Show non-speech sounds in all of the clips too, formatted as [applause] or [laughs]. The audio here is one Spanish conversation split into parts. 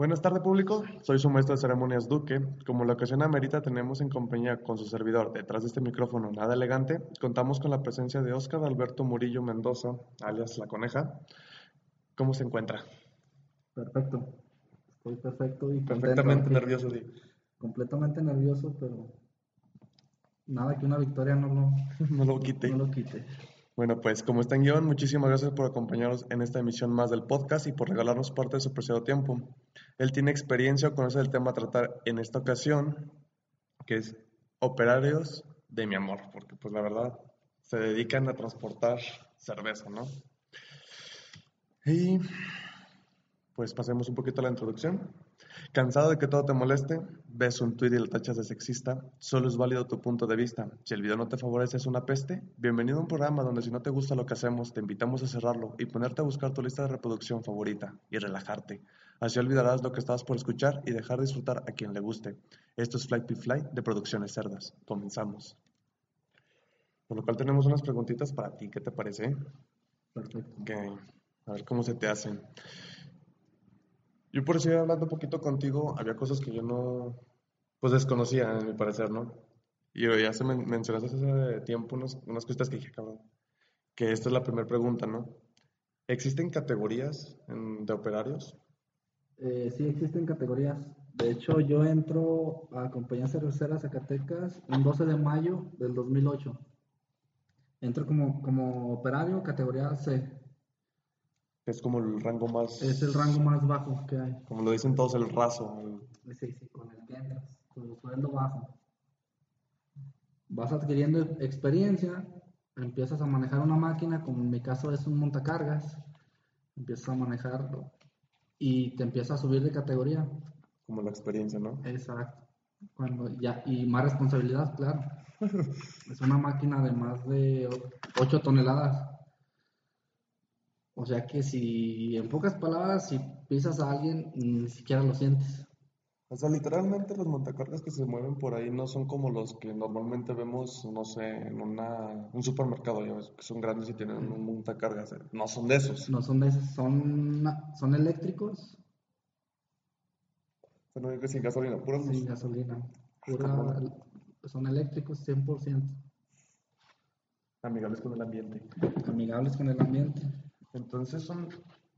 Buenas tardes público, soy su maestro de ceremonias Duque. Como la ocasión amerita, tenemos en compañía con su servidor, detrás de este micrófono nada elegante, contamos con la presencia de Óscar Alberto Murillo Mendoza, alias La Coneja. ¿Cómo se encuentra? Perfecto, estoy perfecto y Perfectamente contento nervioso, sí. Completamente nervioso, pero nada que una victoria no lo, [laughs] No lo quite. no lo quite. Bueno, pues como está en guion, muchísimas gracias por acompañarnos en esta emisión más del podcast y por regalarnos parte de su preciado tiempo. Él tiene experiencia o conoce el tema a tratar en esta ocasión, que es operarios de mi amor, porque pues la verdad se dedican a transportar cerveza, ¿no? Y pues pasemos un poquito a la introducción. ¿Cansado de que todo te moleste? ¿Ves un tuit y lo tachas de sexista? Solo es válido tu punto de vista. Si el video no te favorece es una peste, bienvenido a un programa donde si no te gusta lo que hacemos, te invitamos a cerrarlo y ponerte a buscar tu lista de reproducción favorita y relajarte. Así olvidarás lo que estabas por escuchar y dejar de disfrutar a quien le guste. Esto es Flight to Fly de Producciones Cerdas. Comenzamos. Por lo cual tenemos unas preguntitas para ti. ¿Qué te parece? Perfecto. Que, a ver cómo se te hacen. Yo por seguir hablando un poquito contigo, había cosas que yo no, pues desconocía, en mi parecer, ¿no? Y ya se men- mencionaste hace tiempo unas, unas cositas que dije, cabrón, que esta es la primera pregunta, ¿no? ¿Existen categorías de operarios? Eh, sí existen categorías. De hecho, yo entro a Compañía Cervecera Zacatecas un 12 de mayo del 2008. Entro como, como operario categoría C. Es como el rango más, Es el rango más bajo que hay. como lo dicen todos, el raso. el- Sí, sí, con el que entras, tu sueldo bajo. Vas adquiriendo experiencia, empiezas a manejar una máquina, como en mi caso es un montacargas, empiezas a manejarlo y te empiezas a subir de categoría. como la experiencia, ¿no? Exacto. Cuando ya, y más responsabilidad, claro. [laughs] Es una máquina de más de 8 toneladas. O sea que si, en pocas palabras, si pisas a alguien, ni siquiera lo sientes. O sea, literalmente los montacargas que se mueven por ahí no son como los que normalmente vemos, no sé, en una, un supermercado, ya ves, que son grandes y tienen un montacargas. No son de esos. No son de esos, son, son eléctricos Son sin gasolina, puros sin gasolina. [laughs] Pura- son eléctricos 100%, amigables con el ambiente. amigables con el ambiente. Entonces son,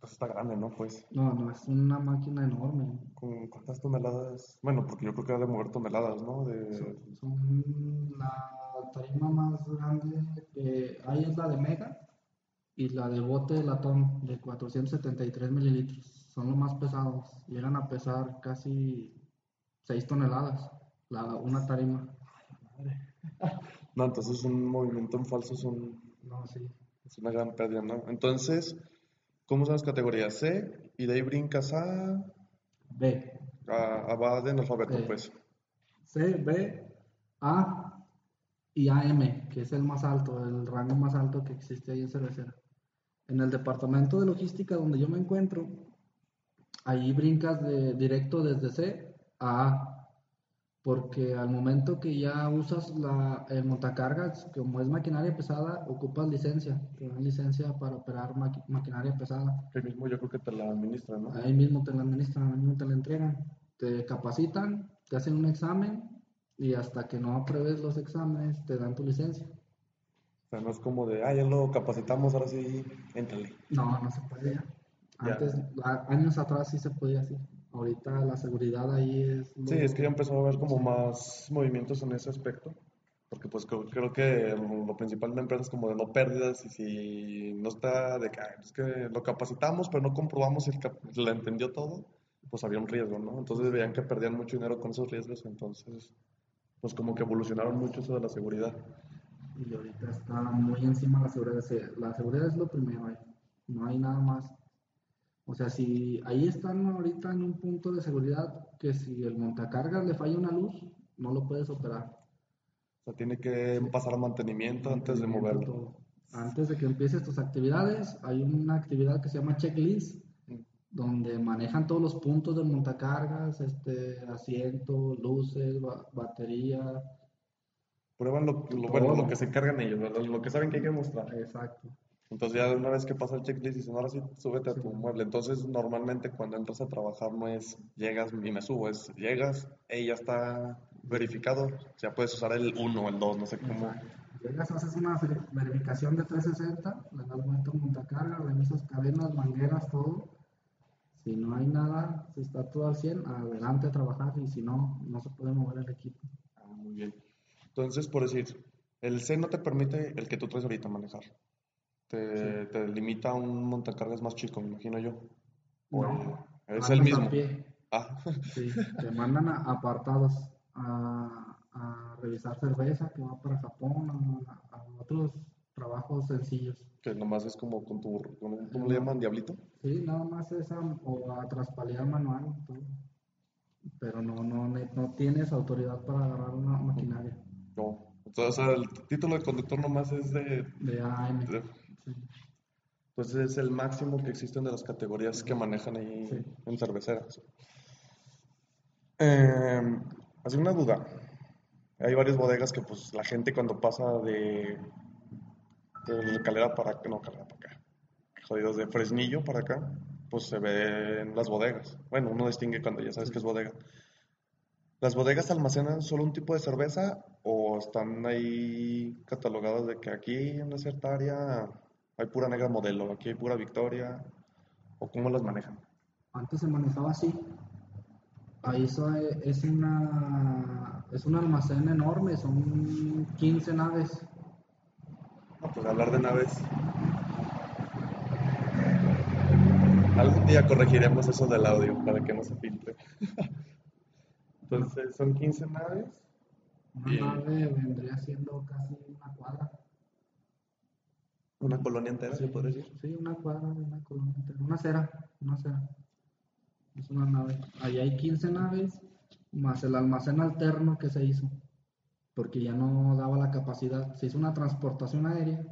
pues está grande, ¿no? Pues, No, no, es una máquina enorme. ¿con cuántas toneladas? Bueno, porque yo creo que ha de mover toneladas, ¿no? De, Son, son la tarima más grande que hay es la de Mega y la de bote de latón de 473 mililitros. Son los más pesados. Llegan a pesar casi 6 toneladas la, una tarima. [laughs] No, entonces un movimiento en falso es, un- No, sí. Es una gran pérdida, ¿no? Entonces, ¿cómo son las categorías? C, y de ahí brincas a, B. a, a va en alfabeto, Sí. pues. C, B, A y AM, que es el más alto, el rango más alto que existe ahí en cervecera. En el departamento de logística donde yo me encuentro, ahí brincas de, directo desde C a A, porque al momento que ya usas la, el montacargas, como es maquinaria pesada, ocupas licencia, te dan licencia para operar maqui- maquinaria pesada. Que mismo yo creo que te la administran, ¿no? Ahí mismo te la administran, ahí mismo te la entregan. Te capacitan, te hacen un examen y hasta que no apruebes los exámenes te dan tu licencia. O sea, no es como de, ah, ya lo capacitamos, ahora sí, éntrale. No, no se puede ya. Antes, años atrás sí se podía así. Ahorita la seguridad ahí es... lo- Sí, es que ya empezó a haber como más movimientos en ese aspecto, porque pues creo, creo que lo, lo principal de la empresa es como de no pérdidas y si no está de que "Ay, es que lo capacitamos pero no comprobamos si el le entendió todo, pues había un riesgo, ¿no? Entonces veían que perdían mucho dinero con esos riesgos, entonces pues como que evolucionaron mucho eso de la seguridad. Y ahorita está muy encima la seguridad. Se- La seguridad es lo primero. No hay nada más. O sea, si ahí están ahorita en un punto de seguridad que si el montacargas le falla una luz, no lo puedes operar. O sea, tiene que pasar a mantenimiento antes de moverlo. Todo. Antes de que empieces tus actividades, hay una actividad que se llama checklist, donde manejan todos los puntos del montacargas, este, asiento, luces, ba- batería, Prueban lo, lo- bueno, lo que se encargan ellos. Lo que saben que hay que mostrar. exacto. Entonces ya una vez que pasa el checklist dicen, ahora sí, súbete a tu mueble. Entonces normalmente cuando entras a trabajar no es llegas y me subo, es llegas, y ya está verificado, ya puedes usar el 1 o el 2, no sé cómo. Llegas, haces una ver- verificación de 360, le das vuelta a montacarga, revisas cadenas, mangueras, todo. Si no hay nada, si está todo al 100, adelante a trabajar y si no, no se puede mover el equipo. Ah, muy bien. Entonces, por decir, el C no te permite el que tú traes ahorita manejar. Te, te limita a un montacargas más chico, me imagino yo. No, es el mismo. Ah, Sí, [laughs] te mandan a apartados a, a revisar cerveza que va para Japón, a, a otros trabajos sencillos. que nomás es como con tu, con ¿cómo le llaman? Diablito. Sí, nada más es a, o a traspalear manual, todo. pero no, no, no tienes autoridad para agarrar una maquinaria No. Entonces, o sea, el título de conductor nomás es de, de AM. de- Sí. Entonces es el máximo que existen de las categorías que manejan ahí Sí. en cerveceras. Eh, así una duda. Hay varias bodegas que pues la gente cuando pasa de, de Calera para acá, no, Calera para acá, jodidos, de Fresnillo para acá, pues se ven las bodegas. Bueno, uno distingue cuando ya sabes que es bodega. ¿Las bodegas almacenan solo un tipo de cerveza o están ahí catalogadas de que aquí en una cierta área hay pura negra modelo, aquí hay pura Victoria? ¿O cómo las manejan? Antes se manejaba así. Ahí es una es un almacén enorme, son 15 naves. No, pues hablar de naves. Algún día corregiremos eso del audio para que no se filtre. [laughs] Entonces, son 15 naves. Una nave vendría siendo casi una cuadra. Una colonia entera, se puede decir. Sí, una cuadra, una colonia entera, una acera, una acera. Es una nave. Ahí hay 15 naves, más el almacén alterno que se hizo, porque ya no daba la capacidad. Se hizo una transportación aérea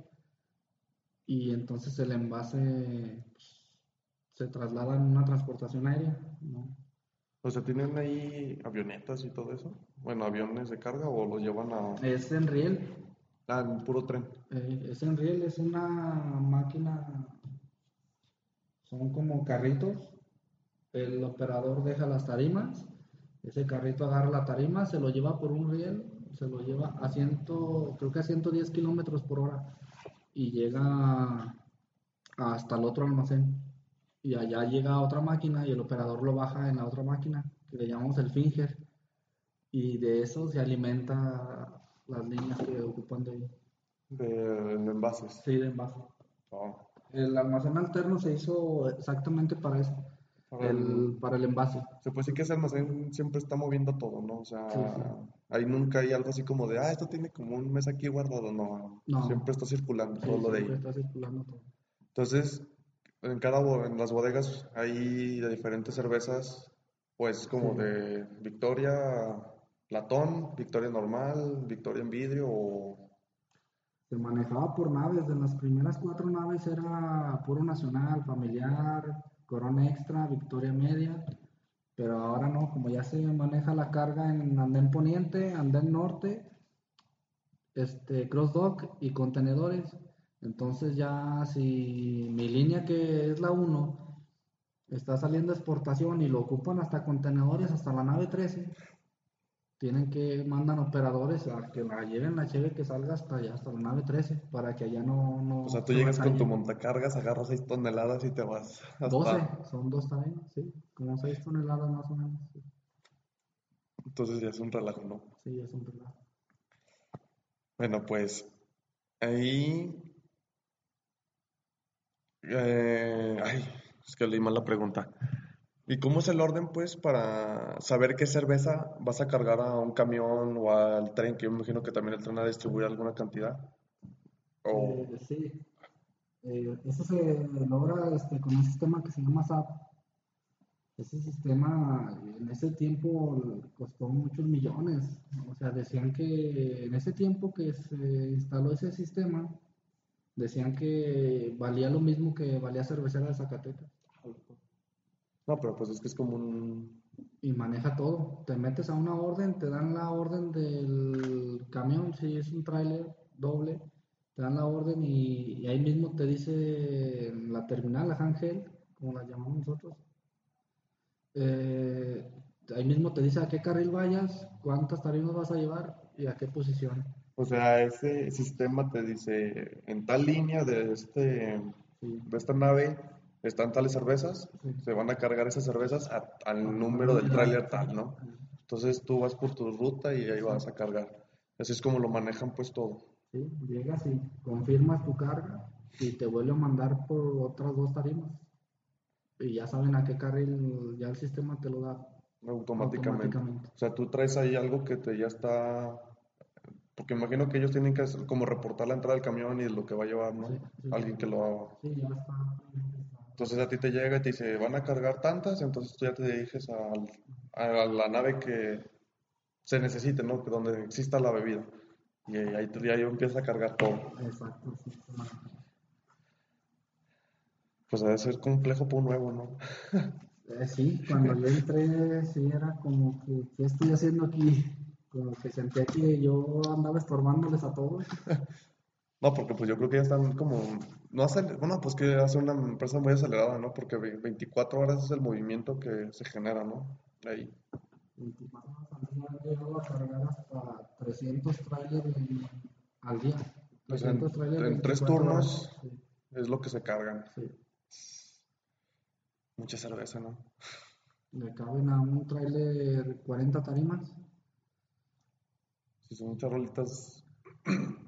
y entonces el envase pues, se traslada en una transportación aérea. ¿no? O sea, ¿tienen ahí avionetas y todo eso? Bueno, aviones de carga o los llevan a... Es en riel, Ah, en puro tren. eh, es en riel, es una máquina, son como carritos. El operador deja las tarimas, ese carrito agarra la tarima, se lo lleva por un riel, se lo lleva a ciento, creo que a 110 kilómetros por hora y llega hasta el otro almacén. Y allá llega otra máquina y el operador lo baja en la otra máquina, que le llamamos el finger. Y de eso se alimenta las líneas que ocupan de ahí. De, de envases. Sí, de envase. Ah, El almacén alterno se hizo exactamente para eso, para el, el- para el envase. Se puede decir que ese almacén siempre está moviendo todo, ¿no? O sea, Sí, sí. ahí nunca hay algo así como de, ah, esto tiene como un mes aquí guardado. No, No. siempre está circulando Sí, todo lo de siempre ahí. está circulando todo. Entonces, en cada en las bodegas hay de diferentes cervezas, pues como de Victoria latón, Victoria normal, Victoria en vidrio o Se manejaba por naves, de las primeras cuatro naves era puro nacional, familiar, corona extra, victoria media, pero ahora no, como ya se maneja la carga en andén poniente, andén norte, este, cross dock y contenedores, entonces ya si mi línea que es la 1 está saliendo a exportación y lo ocupan hasta contenedores, hasta la nave 13, tienen que mandan operadores a que la lleven la cheve que salga hasta allá, hasta la nave 13, para que allá no, no O sea, tú llegas con tu montacargas, agarras 6 toneladas y te vas hasta... 12, son dos también, sí, como 6 toneladas más o menos. Sí, Entonces ya es un relajo, ¿no? sí, es un relajo. Bueno, pues ahí... eh, ay, es que leí mal la pregunta. ¿Y cómo es el orden, pues, para saber qué cerveza vas a cargar a un camión o al tren? Que yo imagino que también el tren a distribuir alguna cantidad. Eh, sí, Eh, eso se logra este, con un sistema que se llama SAP. Ese sistema en ese tiempo costó muchos millones. O sea, decían que en ese tiempo que se instaló ese sistema, decían que valía lo mismo que valía cervecera de Zacatecas. No, pero pues es que es como un... Y maneja todo. Te metes a una orden, te dan la orden del camión, si es un tráiler doble, te dan la orden y, y ahí mismo te dice la terminal, la Ángel, como la llamamos nosotros, eh, ahí mismo te dice a qué carril vayas, cuántas tarimas vas a llevar y a qué posición. O sea, ese sistema te dice, en tal línea de, este, Sí, de esta nave están tales cervezas, se van a cargar esas cervezas a- al número del tráiler tal, ¿no? Entonces tú vas por tu ruta y ahí vas a cargar. Así es como lo manejan pues todo. Sí, llegas y confirmas tu carga y te vuelve a mandar por otras dos tarimas. Y ya saben a qué carril, ya el sistema te lo da automáticamente. automáticamente. O sea, tú traes ahí algo que te ya está, porque imagino que ellos tienen que hacer- como reportar la entrada del camión y lo que va a llevar, ¿no? Sí, sí. Alguien que lo haga. Sí, ya está. Entonces a ti te llega y te dice, van a cargar tantas, entonces tú ya te diriges a, la nave que se necesite, ¿no? Que donde exista la bebida. Y ahí, tú- ya ahí empiezas a cargar todo. Exacto, sí. Pues debe ser complejo por un nuevo, ¿no? Eh, sí, cuando yo entré, sí era como que, ¿qué estoy haciendo aquí? Como que sentía que yo andaba estorbándoles a todos. [laughs] No, porque pues yo creo que ya están como, no hacen, bueno, pues que hace una empresa muy acelerada, ¿no? Porque ve- 24 horas es el movimiento que se genera, ¿no? Ahí. 24 horas al día a cargar hasta 300 trailers al día. Pues en- 300 en tres 24 turnos. horas. Sí, Es lo que se cargan. sí. Mucha cerveza, ¿no? Le caben a un trailer 40 tarimas. Si son muchas rolitas. [clears throat]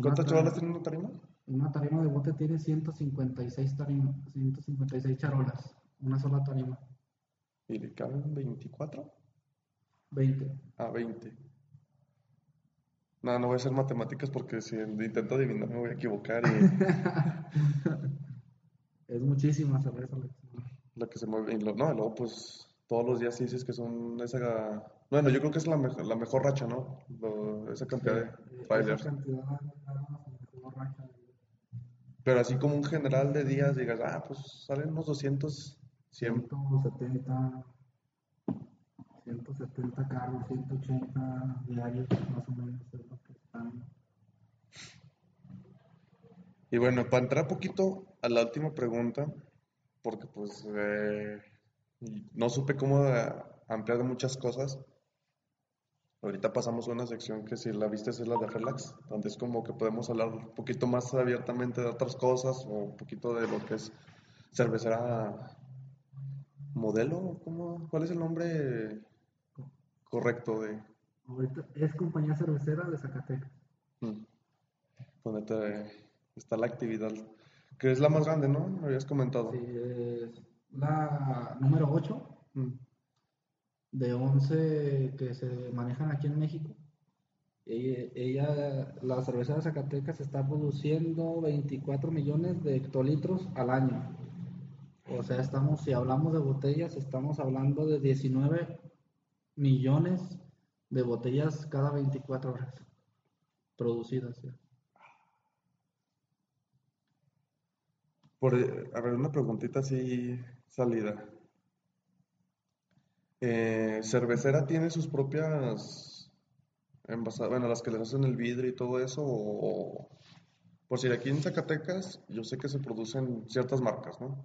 ¿Cuántas charolas tiene una tarima? Una tarima de bote tiene 156 tarimas, 156 charolas. Una sola tarima. ¿Y le caben 24? 20. Ah, 20. No, no voy a hacer matemáticas porque si intento adivinar me voy a equivocar y [laughs] Es muchísima cerveza. la que se mueve. lo que se mueve. y lo- no, y luego pues todos los días dices que son esa. Bueno, yo creo que es la, mejor la mejor racha, ¿no? Lo- esa cantidad Sí, de trailers. Pero así como un general de días, digas, ah, pues salen unos 200, 100. 170, 170 carros, 180 diarios, más o menos es lo que están. Y bueno, para entrar poquito a la última pregunta, porque pues eh, no supe cómo ampliar muchas cosas. Ahorita pasamos a una sección que si la viste es la de Relax, donde es como que podemos hablar un poquito más abiertamente de otras cosas o un poquito de lo que es cervecera modelo, ¿cómo? ¿Cuál es el nombre correcto de Ahorita es compañía cervecera de Zacatecas. mm, donde te- está la actividad? Que es la más grande, ¿no? Me habías comentado. Sí, es la número 8 Mm. De 11 que se manejan aquí en México. Ella, ella- la cerveza de Zacatecas está produciendo 24 millones de hectolitros al año. O sea, estamos, si hablamos de botellas, estamos hablando de 19 millones de botellas cada 24 horas producidas. ya. Por, a ver, una preguntita así salida. Eh, ¿cervecera tiene sus propias envasadas, bueno, las que les hacen el vidrio y todo eso? O, por si aquí en Zacatecas, yo sé que se producen ciertas marcas, ¿no?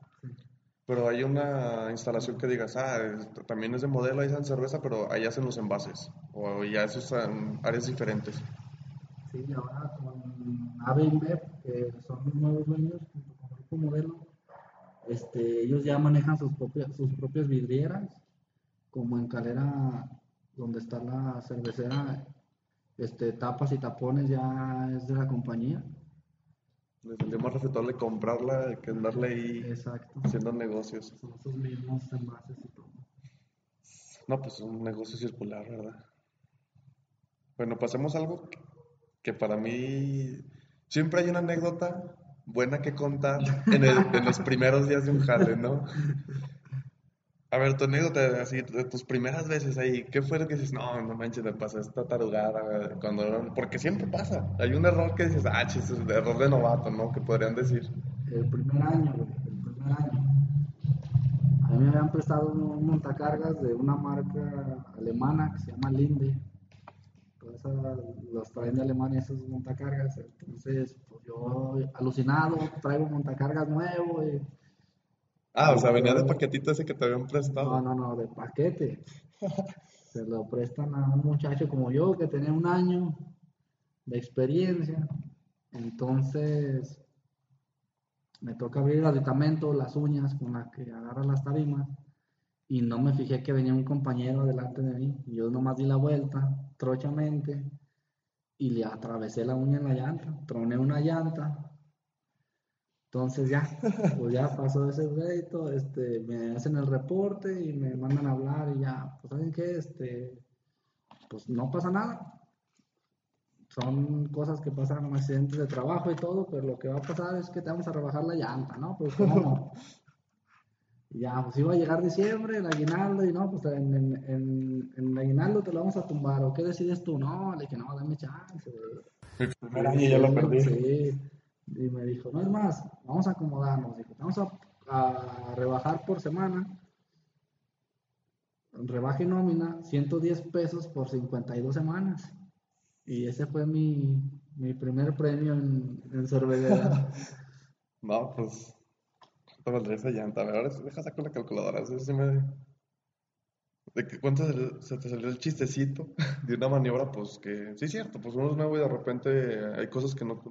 Pero hay una instalación que digas, ah, también es de modelo, ahí hacen cerveza, pero ahí hacen los envases. O ya esos áreas diferentes. Sí, ahora con AB InBev, que son los nuevos dueños, junto con Grupo Modelo, este, ellos ya manejan sus propias, sus propias vidrieras, como en Calera, donde está la cervecera, este, tapas y tapones ya es de la compañía. Les salió más respetable comprarla que andarle ahí Exacto. haciendo negocios. Son sus mismos envases y todo. No, pues es un negocio circular, ¿verdad? Bueno, pasemos a algo que para mí siempre hay una anécdota buena que contar en, el- en los primeros días de un jale, ¿no? [laughs] A ver, tu anécdota así de tus primeras veces ahí, ¿qué fue lo que dices? No, no manches, me pasé esta tarugada cuando porque siempre pasa. Hay un error que dices, ah, chis, es error de novato, ¿no? Que podrían decir. El primer año, güey, el primer año. A mí me habían prestado un montacargas de una marca alemana que se llama Linde. Esas los traen de Alemania esos montacargas. Entonces, pues yo alucinado, traigo montacargas nuevo. Y, Ah, o sea, venía de paquetito ese que te habían no, prestado. no, no, de paquete. [laughs] Se lo prestan a un muchacho como yo que tenía un año de experiencia. Entonces, me toca abrir el aditamento, las uñas con las que agarra las tarimas. Y no me fijé que venía un compañero delante de mí. Yo nomás di la vuelta, trochamente, y le atravesé la uña en la llanta. Troné una llanta. Entonces ya, pues ya pasó ese crédito, este, me hacen el reporte y me mandan a hablar y ya, pues saben qué, este, pues no pasa nada. Son cosas que pasan, accidentes de trabajo y todo, pero lo que va a pasar es que te vamos a rebajar la llanta, ¿no? Pues cómo no. [laughs] Ya, pues iba a llegar diciembre, el aguinaldo, y no, pues en, en, en, en el aguinaldo te lo vamos a tumbar, ¿o qué decides tú? No, le dije, no, dame chance. Mi primer año ya lo perdí. Sí. Y me dijo, no es más, vamos a acomodarnos. Dijo, vamos a, a rebajar por semana. Rebaje nómina, 110 pesos por 52 semanas. Y ese fue mi, mi primer premio en, en. [laughs] No, pues. ¿Cuánto valdría esa llanta? A ver, ahora deja sacar la calculadora. Eso sí me. ¿De qué, cuánto se te salió el chistecito de una maniobra? Pues que. Sí, es cierto, pues uno es nuevo y de repente hay cosas que no.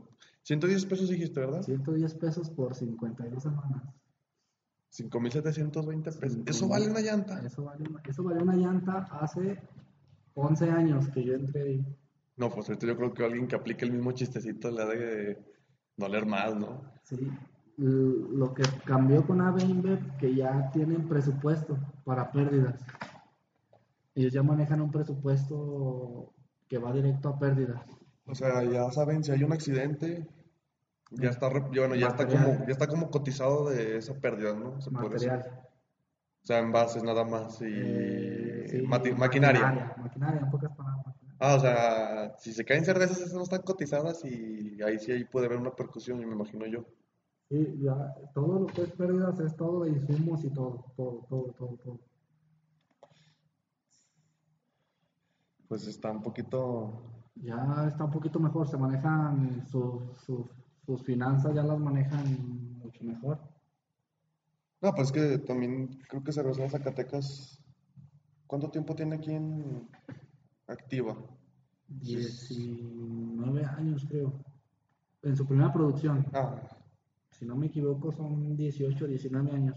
110 pesos dijiste, ¿verdad? 110 pesos por 52 semanas. 5.720 pesos. ¿Eso vale una llanta? Eso valió una, eso valió una llanta hace 11 años que yo entré ahí. No, pues ahorita yo creo que alguien que aplique el mismo chistecito le ha de doler más, ¿no? Sí, lo que cambió con AB InBev, que ya tienen presupuesto para pérdidas. Ellos ya manejan un presupuesto que va directo a pérdidas. O sea, ya saben, si hay un accidente, ya está, bueno, ya está como, ya está como cotizado de esa pérdida, ¿no? Se puede. Material. O sea, envases nada más y Eh, sí, maquinaria. maquinaria. Maquinaria, en pocas palabras. Ah, o sea, si se caen cervezas, esas no están cotizadas y ahí sí ahí puede haber una percusión, me imagino yo. Sí, ya, todo lo que es pérdidas es todo de insumos y todo, todo, todo, todo, todo. Pues está un poquito... Ya está un poquito mejor, se manejan sus, sus, sus finanzas, ya las manejan mucho mejor. No, pues que también creo que Cervecería Zacatecas, ¿cuánto tiempo tiene aquí en activa? 19 años, creo. En su primera producción. Ah, Si no me equivoco, son 18, 19 años.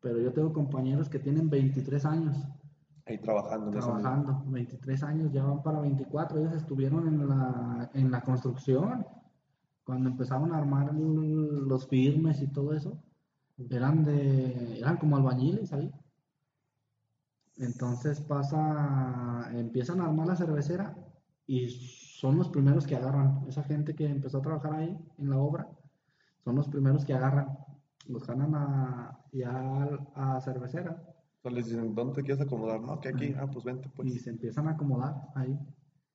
Pero yo tengo compañeros que tienen 23 años ahí trabajando trabajando. 23 años, ya van para 24. Ellos estuvieron en la, en la construcción. Cuando empezaron a armar los firmes y todo eso. Eran de, eran como albañiles ahí. Entonces pasa, empiezan a armar la cervecera y son los primeros que agarran. Esa gente que empezó a trabajar ahí en la obra, son los primeros que agarran. Los ganan a, ya a cervecera les dicen, ¿dónde te quieres acomodar? No, que aquí, ah, pues vente, y pues. se empiezan a acomodar ahí.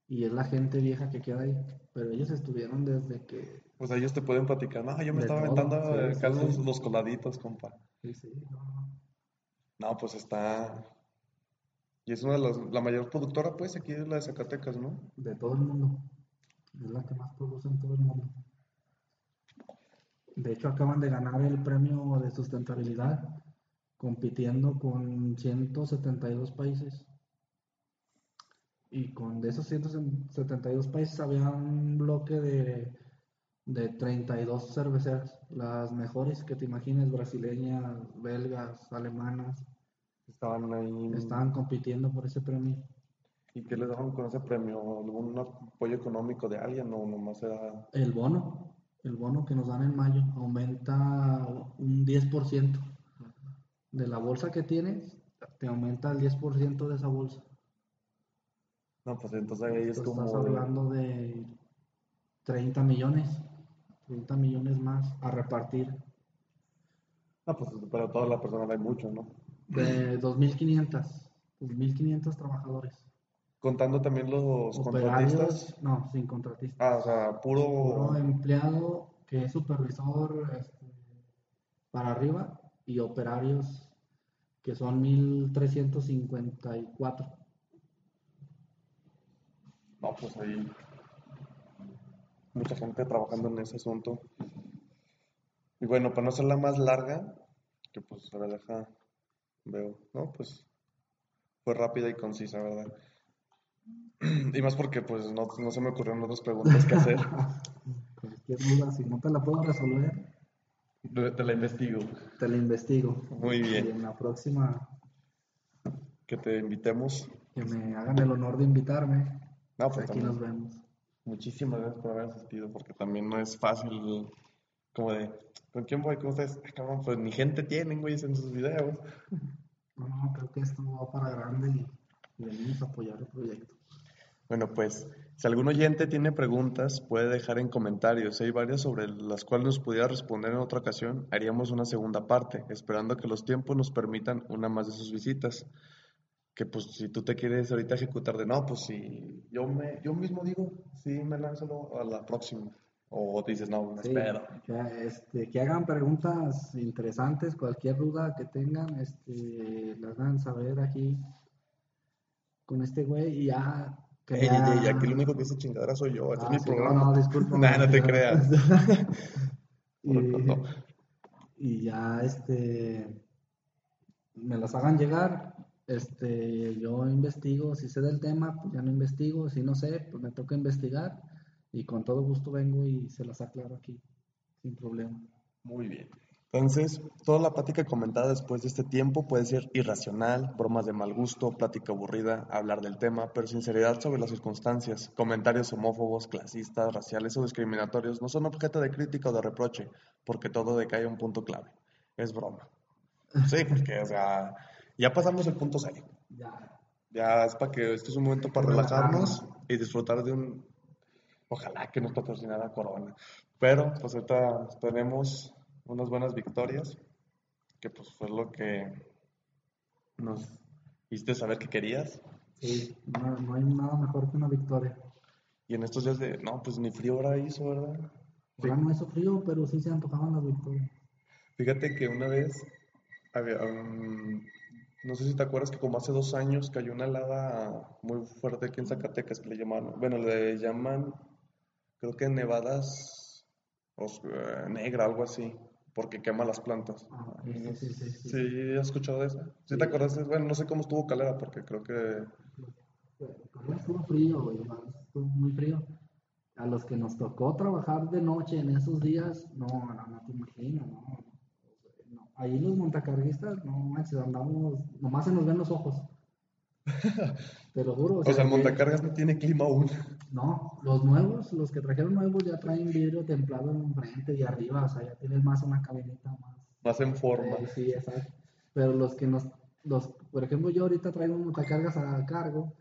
Y es la gente vieja que queda ahí. Pero ellos estuvieron desde que... Pues ellos te pueden platicar, no, yo me estaba todo, aventando sí, los, coladitos, compa. Sí, sí. No, pues está... Y es una de las, la mayor productora, pues, aquí es la de Zacatecas, ¿no? De todo el mundo. Es la que más produce en todo el mundo. De hecho, acaban de ganar el premio de sustentabilidad, compitiendo con 172 países. Y con de esos 172 países había un bloque de, de 32 cerveceras, las mejores que te imagines, brasileñas, belgas, alemanas, Estaban ahí. estaban compitiendo por ese premio. ¿Y qué les daban con ese premio? ¿Algún apoyo económico de alguien o nomás era... El bono, el bono que nos dan en mayo aumenta un 10%. De la bolsa que tienes, te aumenta el 10% de esa bolsa. No, pues entonces ahí es Tú como... estás hablando de 30 millones, 30 millones más a repartir. No, pues para toda la persona hay mucho, ¿no? De 2.500, 2.500 trabajadores. Contando también los Operarios, contratistas. no, sin contratistas. Ah, o sea, puro... Puro empleado que es supervisor este, para arriba y operarios que son 1354. No, pues ahí mucha gente trabajando en ese asunto. Y bueno, para no hacerla más larga, que pues a ver, deja, veo, ¿no? Pues fue rápida y concisa, ¿verdad? [clears throat] Y más porque pues no, no se me ocurrieron otras preguntas que hacer. [laughs] Cualquier duda, si no te la puedo resolver, Te la investigo. te la investigo. Muy Y bien. en la próxima, Que te invitemos. que me hagan el honor de invitarme, No, pues aquí también. nos vemos. Muchísimas gracias por haber asistido, porque también no es fácil, como de, ¿con quién voy? ¿Cómo estás? Ah, cabrón, pues ni gente tienen, güey, en sus videos. [laughs] No, creo que esto va para grande y, y venimos a apoyar el proyecto. Bueno, pues, si algún oyente tiene preguntas, puede dejar en comentarios. Si hay varias sobre las cuales nos pudiera responder en otra ocasión, haríamos una segunda parte, esperando que los tiempos nos permitan una más de sus visitas. Que pues si tú te quieres ahorita ejecutar de no, pues si yo me, yo mismo digo, sí me lanzo a la próxima. O dices, no, me Sí, espero. que, este, que hagan preguntas interesantes, cualquier duda que tengan, este, las hagan saber aquí con este güey y ya. que Ey, ey, ey, ya- aquí el único que dice chingadera soy yo, este Ah, es mi sí, programa. No, no, disculpa. [laughs] Nah, no te creas. [laughs] y, No. y ya, este, me las hagan llegar. Este, yo investigo, si sé del tema, pues ya no investigo, si no sé, pues me toca investigar y con todo gusto vengo y se las aclaro aquí, sin problema. Muy bien. Entonces, toda la plática comentada después de este tiempo puede ser irracional, bromas de mal gusto, plática aburrida, hablar del tema, pero sinceridad sobre las circunstancias. Comentarios homófobos, clasistas, raciales o discriminatorios no son objeto de crítica o de reproche, porque todo decae a un punto clave. Es broma. Sí, porque, o sea, ya pasamos el punto serio. Ya, Ya es para que este es un momento para relajarnos y disfrutar de un. Ojalá que nos patrocinara Corona. Pero pues ahorita tenemos unas buenas victorias, que pues fue lo que nos hiciste saber que querías. sí, no, no hay nada mejor que una victoria. Y en estos días de, no, pues ni frío ahora hizo, ¿verdad? Ahora no hizo frío, pero sí se antojaban las victorias. Fíjate que una vez, había, um, no sé si te acuerdas que como hace dos años cayó una helada muy fuerte aquí en Zacatecas que le llamaron, bueno, le llaman, creo que nevadas os- eh, negra, algo así, porque quema las plantas. Ah, sí, sí, sí, sí, sí. ¿Sí has escuchado de eso? ¿Sí te acuerdas? Bueno, no sé cómo estuvo Calera, porque creo que... Estuvo frío, güey, estuvo muy frío. A los que nos tocó trabajar de noche en esos días, no, no, no te imaginas, no. Ahí los montacarguistas, no manches, andamos, nomás se nos ven los ojos. [laughs] Te lo juro. O sea, el que- montacargas no tiene clima aún. No, los nuevos, los que trajeron nuevos ya traen vidrio templado enfrente y arriba, o sea, ya tienes más una cabinita más. Más en forma. Eh, sí, exacto. Pero los que nos, los, por ejemplo, yo ahorita traigo un montacargas a cargo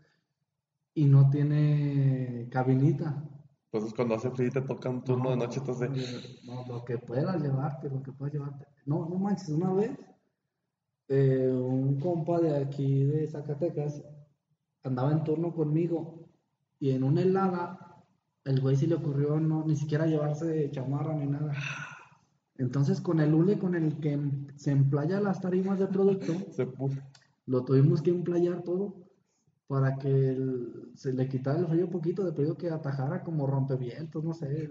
y no tiene cabinita. Entonces cuando hace frío te toca un turno de noche, entonces... No, lo que puedas llevarte, lo que puedas llevarte. No, no manches, una vez eh, un compa de aquí de Zacatecas andaba en turno conmigo y en una helada el güey se le ocurrió no ni siquiera llevarse chamarra ni nada. Entonces con el hule con el que se emplaya las tarimas de producto, [laughs] Se puso. lo tuvimos que emplayar todo para que el- se le quitara el frío poquito, de pedido que atajara como rompevientos, no sé.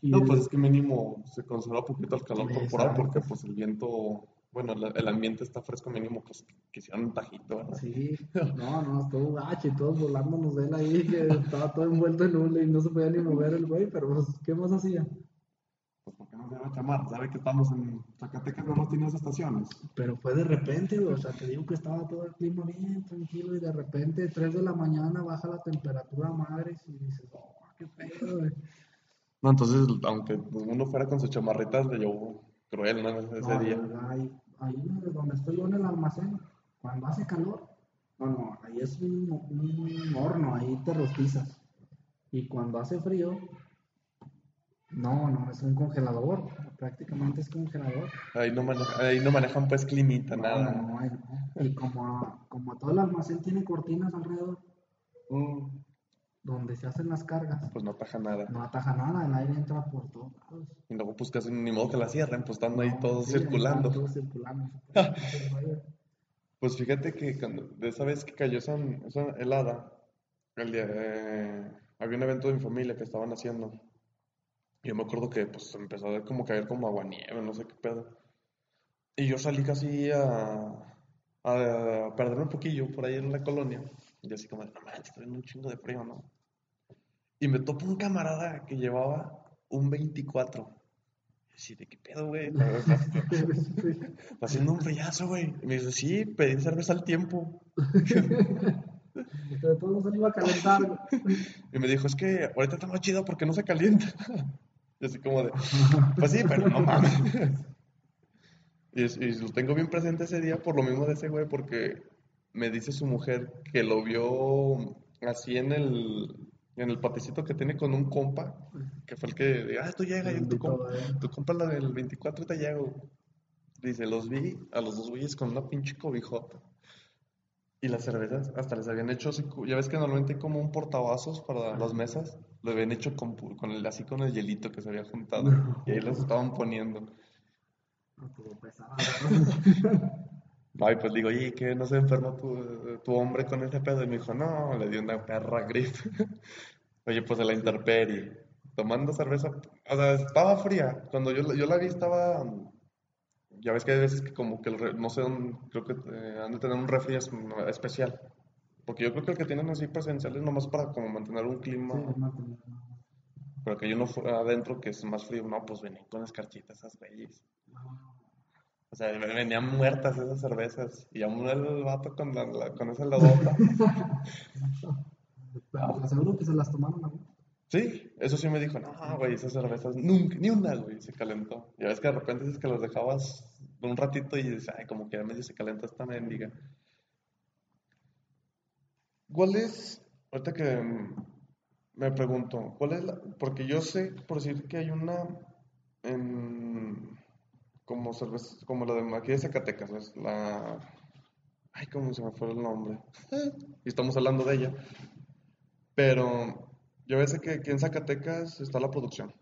Y [laughs] No, el- pues es que mínimo se conserva un poquito el calor corporal porque pues el viento, bueno, el ambiente está fresco mínimo, pues que hicieron un tajito, ¿verdad? Sí, [laughs] no, no, estuvo gacho y todos volándonos de él ahí, que estaba todo envuelto en hule y no se podía ni mover el güey, pero pues, ¿qué más hacía? Pues porque no se va a chamar, sabe que estamos en Zacatecas, no hemos tenido esas estaciones. Pero fue de repente, güey, o sea, te digo que estaba todo el clima bien tranquilo y de repente, 3 de la mañana, baja la temperatura a madres y dices, oh, qué pedo, güey. No, entonces, aunque uno fuera con sus chamarritas, le llevó cruel, ¿no? Ese No, día. verdad, ahí, ahí donde estoy yo en el almacén, cuando hace calor, no, no, ahí es un, un horno, ahí te rostizas. Y cuando hace frío, no, no, es un congelador, prácticamente es congelador. Ahí no, maneja- ahí no manejan pues climita, No, nada. no, ahí no. Y como, como todo el almacén tiene cortinas alrededor, Mm, donde se hacen las cargas, pues no taja nada. no ataja nada, el aire entra por todos lados. Y luego pues casi ni modo que la cierren, pues estando ahí todos sí, circulando. están todos circulando. [laughs] Pues fíjate que cuando, de esa vez que cayó esa, esa helada, el día, eh, había un evento de mi familia que estaban haciendo. Yo me acuerdo que pues empezó a como caer como aguanieve, no sé qué pedo. Y yo salí casi a, a perderme un poquillo por ahí en la colonia. Y así como, no manches, estoy en un chingo de frío, ¿no? Y me topo un camarada que llevaba un 24. Y así, ¿de qué pedo, güey? [laughs] Está, haciendo un frillazo, güey. Y me dice, sí, pedí cerveza al tiempo. [laughs] Pero todo se iba a calentar. Y me dijo, es que ahorita está más chido porque no se calienta. Así como de, pues sí, pero no mames. Y, y lo tengo bien presente ese día por lo mismo de ese güey, porque me dice su mujer que lo vio así en el, en el paticito que tiene con un compa, que fue el que, ah, tú llega, y tu compa, tu compa la del 24 te llego. Dice, los vi a los dos güeyes con una pinche cobijota. Y las cervezas hasta les habían hecho ya ves que normalmente hay como un portavasos para las mesas, lo habían hecho con, con el, así con el hielito que se había juntado. Y ahí los estaban poniendo. No, todo pesado. [laughs] Ay, pues digo, oye, ¿qué no se enfermó tu, tu hombre con ese pedo? Y me dijo, no, le dio una perra gripe. [laughs] Oye, pues de la intemperie, tomando cerveza, o sea, estaba fría. Cuando yo, yo la vi estaba, ya ves que hay veces que como que, el re- no sé, creo que eh, han de tener un refri es- especial. Porque yo creo que el que tienen así presenciales nomás para como mantener un clima, Sí, no pero que hay uno adentro que es más frío, no, pues venían con escarchitas esas güeyes. No. O sea, ven- venían muertas esas cervezas. Y aún el vato con, la, la- con esa lodota. [laughs] Pero te aseguro que se las tomaron a Sí, eso sí me dijo, no, güey, esas cervezas nunca, ni una, güey, se calentó. Ya ves que de repente dices que las dejabas un ratito y dices, ay, como que ya medio se calentó esta mendiga. ¿Cuál es, ahorita que me pregunto, cuál es la, porque yo sé, por decir que hay una en, como cerveza, como la de aquí de Zacatecas, es la, ay, cómo se me fue el nombre, [laughs] y estamos hablando de ella, pero yo sé que aquí en Zacatecas está la producción.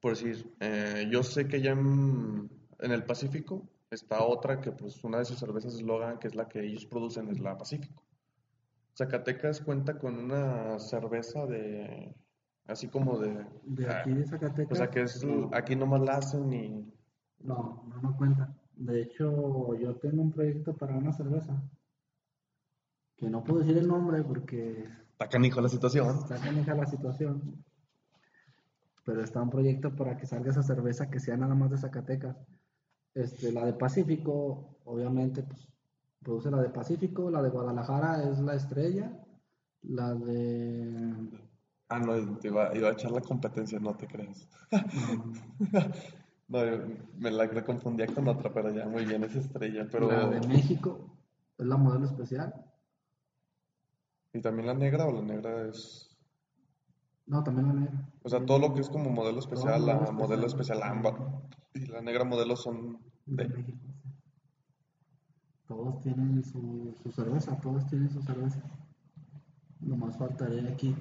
Por decir, eh, yo sé que ya en, en el Pacífico está otra que pues una de sus cervezas eslogan, que es la que ellos producen, es la Pacífico. Zacatecas cuenta con una cerveza de, así como de, De ah, aquí de Zacatecas. o sea que es, no, aquí nomás la hacen y, no, no, no cuenta. De hecho, yo tengo un proyecto para una cerveza. Que no puedo decir el nombre porque está canijo la situación. está canija la situación. Pero está un proyecto para que salga esa cerveza que sea nada más de Zacatecas. Este, la de Pacífico, obviamente, pues produce la de Pacífico, la de Guadalajara es la estrella, la de Ah, no, te iba, iba a echar la competencia, no te creas. [laughs] no, me la confundía con otra, pero ya muy bien, es estrella. Pero, la de México es la modelo especial. ¿y también la negra o la negra es? No, también la negra. O sea, todo lo que es como modelo especial, la modelo especial. ámbar y la negra modelo son de de... México. Todos tienen su, su cerveza, todos tienen su cerveza. Nomás faltaría aquí.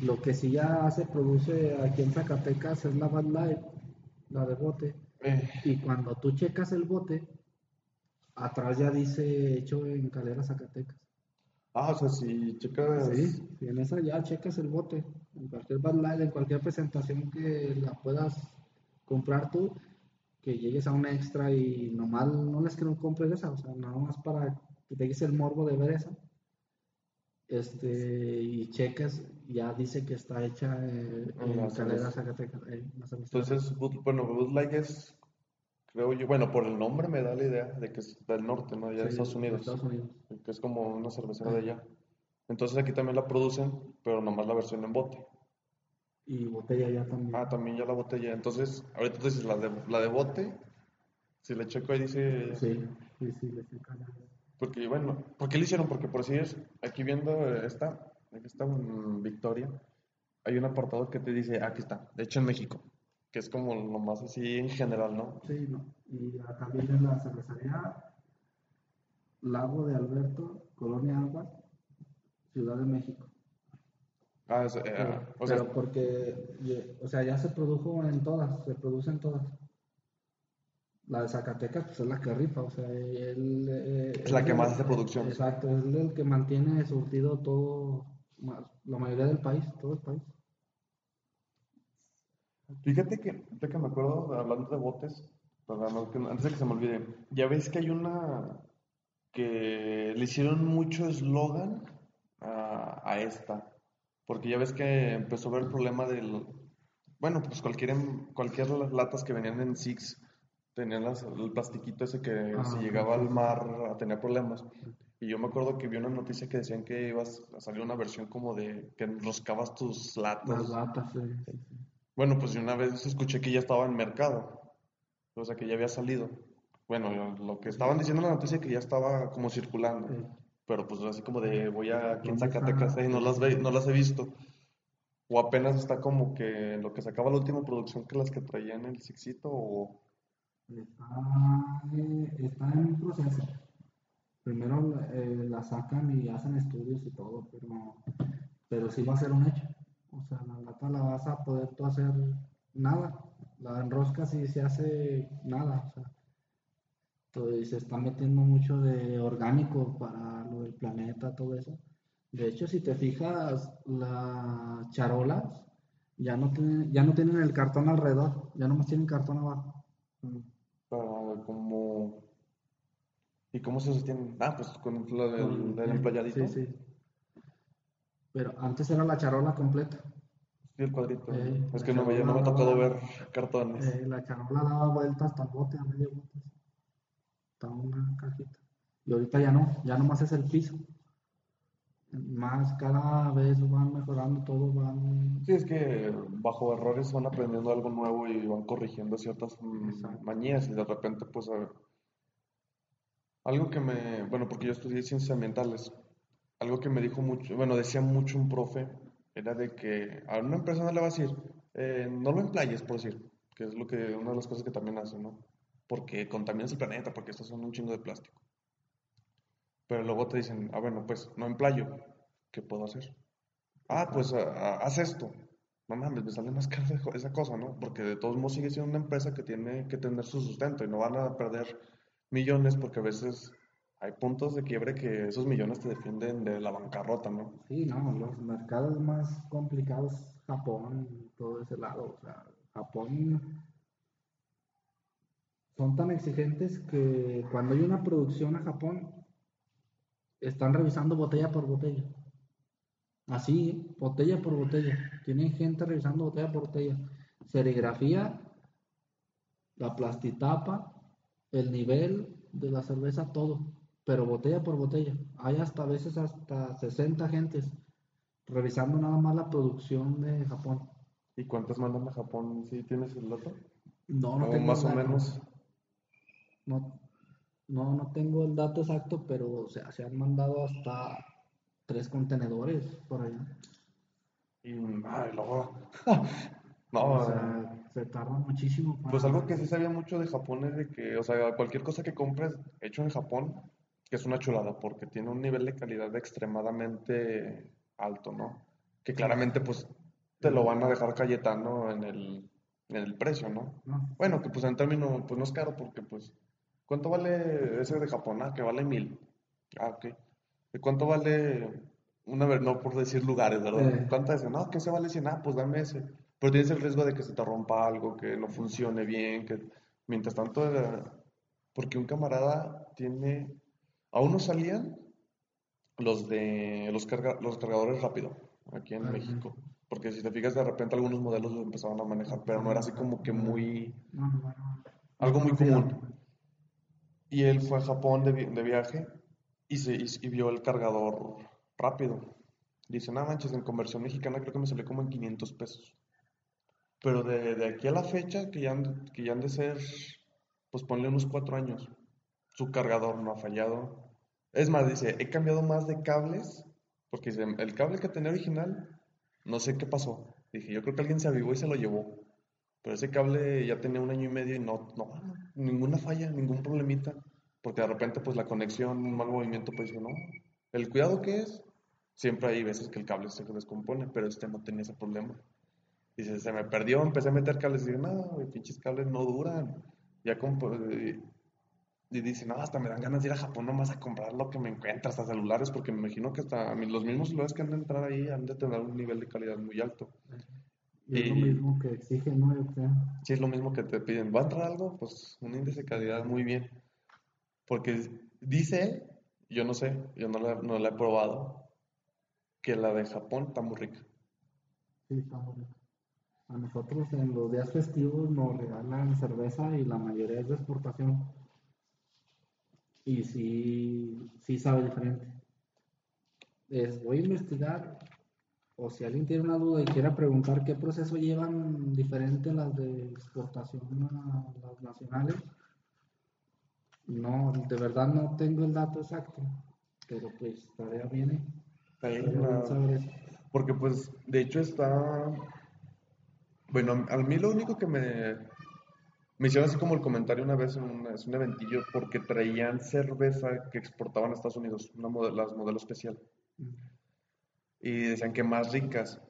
Lo que sí ya se produce aquí en Zacatecas es la Bad Light, la de bote. Eh, Y cuando tú checas el bote, atrás ya dice hecho en Calera Zacatecas. ah, o sea, si checas... Sí, y en esa ya checas el bote. En cualquier Bad Light, en cualquier presentación que la puedas comprar tú, que llegues a un extra y nomás no es que no compres esa, o sea, nada más para que te el morbo de ver esa. Este, y checas, ya dice que está hecha eh, En en la Calera. Zacatecas. eh. Entonces, bueno, Bud Light es, creo yo, bueno, por el nombre me da la idea de que es del norte, ¿no? Ya de Sí, Estados Unidos, Estados Unidos. que es como una cervecera de allá. Entonces aquí también la producen, pero nomás la versión en bote. Y botella ya también. Ah, también ya la botella. Entonces, ahorita tú dices la de, la de bote, si le checo ahí dice... Sí, sí, sí, le cagando. Porque, bueno, ¿por qué lo hicieron? Porque por si es, aquí viendo esta, aquí está mm, Victoria, hay un apartado que te dice, aquí está, de hecho en México, que es como lo más así en general, ¿no? Sí, no. Y ah, también en la cervecería Lago de Alberto, Colonia Aguas, Ciudad de México. Ah, eh, Pero, o sea, pero porque, o sea, ya se produjo en todas, se producen todas. La de Zacatecas, pues es la que rifa, o sea, él... eh, Es la él que más hace producción. Exacto, es el que mantiene surtido todo, la mayoría del país, todo el país. Fíjate que, ahorita que me acuerdo, hablando de botes, antes de que se me olvide, ya ves que hay una que le hicieron mucho eslogan a, a esta, porque ya ves que empezó a ver el problema del, bueno, pues cualquier, em- cualquier las latas que venían en Six tenían las- el plastiquito ese que Ah, si llegaba al mar tenía problemas. Y yo me acuerdo que vi una noticia que decían que ibas a salir una versión como de que enroscabas tus Las latas. latas, sí. Bueno, pues yo una vez escuché que ya estaba en mercado, o sea que ya había salido. Bueno, lo que estaban diciendo en la noticia que ya estaba como circulando, Sí. Pero pues así como de voy a aquí en ¿Dónde Zacatecas y no las ve, no las he visto. O apenas está como que lo que sacaba la última producción que las que traían el Sixito o Está, eh, está en un proceso. Primero eh, la sacan y hacen estudios y todo, pero, pero sí va a ser un hecho. O sea, la lata la vas a poder tú hacer nada. La enroscas y se hace nada. O sea, y se está metiendo mucho de orgánico para lo del planeta, todo eso. De hecho, si te fijas, las charolas ya no tienen, ya no tienen el cartón alrededor, ya nomás tienen cartón abajo. para como ¿y cómo se sostienen? Ah, pues con lo del, Con- del eh, emplayadito. Sí, sí. Pero antes era la charola completa. Sí, el cuadrito. Eh, es que no me, no me ha tocado ver cartones. Eh, la charola daba vuelta hasta el bote, a medio bote. Una cajita. Y ahorita ya no, ya nomás es el piso. Más cada vez van mejorando todo, van. Sí, es que bajo errores van aprendiendo algo nuevo y van corrigiendo ciertas mm, Exacto. mañías y de repente pues a- algo que me, bueno, porque yo estudié ciencias ambientales, algo que me dijo mucho, bueno, decía mucho un profe, era de que a una empresa no le va a decir, eh, no lo emplayes, por decir, que es lo que, una de las cosas que también hacen, ¿no? Porque contaminas el planeta, porque estos son un chingo de plástico. Pero luego te dicen, ah, bueno, pues no emplayo, ¿qué puedo hacer? Ah, pues a- a- haz esto. No mames, me sale más caro esa- esa cosa, ¿no? Porque de todos modos sigue siendo una empresa que tiene que tener su sustento y no van a perder millones porque a veces hay puntos de quiebre que esos millones te defienden de la bancarrota, ¿no? Sí, no, los mercados más complicados, Japón, todo ese lado. O sea, Japón son tan exigentes que cuando hay una producción a Japón, están revisando botella por botella. Así, botella por botella. Tienen gente revisando botella por botella. Serigrafía, la plastitapa, el nivel de la cerveza, todo. Pero botella por botella. Hay hasta a veces hasta 60 gentes revisando nada más la producción de Japón. ¿Y cuántas mandan a Japón? ¿Sí tienes el dato? No, no O tengo más o menos. No, no, no tengo el dato exacto, pero o sea, se han mandado hasta tres contenedores por allá. Y, ay, luego... [laughs] No, O sea, se tarda muchísimo para... Pues algo que sí sabía mucho de Japón es de que, o sea, cualquier cosa que compres hecho en Japón, que es una chulada, porque tiene un nivel de calidad extremadamente alto, ¿no? Que claramente, pues, te lo van a dejar Cayetano en el, en el precio, ¿no? No, Bueno, que pues en términos, pues no es caro, porque pues, ¿cuánto vale ese de Japón? Ah, que vale mil. Ah, ok. ¿Y cuánto vale una vez, no por decir lugares, ¿verdad? Eh. ¿Cuánto es? No, que ese vale 100, ah, pues dame ese. Pero tienes el riesgo de que se te rompa algo, que no funcione bien, que mientras tanto, eh, porque un camarada tiene, aún no salían los de los, carga- los cargadores rápido aquí en Ajá. México. Porque si te fijas, de repente algunos modelos los empezaban a manejar, pero no era así como que muy, algo muy común. Y él fue a Japón de, de viaje y, se, y, y vio el cargador rápido. Dice, no manches, en conversión mexicana creo que me salió como en 500 pesos. Pero de, de aquí a la fecha, que ya, han, que ya han de ser, pues ponle unos cuatro años, su cargador no ha fallado. Es más, dice, he cambiado más de cables, porque dice, el cable que tenía original, no sé qué pasó. Dije, yo creo que alguien se avivó y se lo llevó. Pero ese cable ya tenía un año y medio y no, no, ninguna falla, ningún problemita. Porque de repente, pues la conexión, un mal movimiento, pues dice, no. El cuidado que es, siempre hay veces que el cable se descompone, pero este no tenía ese problema. Dice, se me perdió, empecé a meter cables y dije, no, pinches cables no duran. Ya y, y dicen, no, hasta me dan ganas de ir a Japón nomás a comprar lo que me encuentra, hasta celulares, porque me imagino que hasta los mismos celulares que han de entrar ahí han de tener un nivel de calidad muy alto. Es lo Y- mismo que exigen, ¿no? Creo. Sí, es lo mismo que te piden. ¿Va a entrar algo? Pues un índice de calidad muy bien. Porque dice él, yo no sé, yo no la, no la he probado, que la de Japón está muy rica. Sí, está muy rico. A nosotros en los días festivos nos regalan cerveza y la mayoría es de exportación. Y sí, sí sabe diferente. Es, voy a investigar, o si alguien tiene una duda y quiera preguntar qué proceso llevan diferente las de exportación a las nacionales, no, de verdad no tengo el dato exacto, pero pues tarea viene. La-. Porque pues, de hecho está... Bueno, a mí lo único que me... Me hicieron así como el comentario una vez en un eventillo porque traían cerveza que exportaban a Estados Unidos, una las modelo especial. Mm. Y decían que más ricas,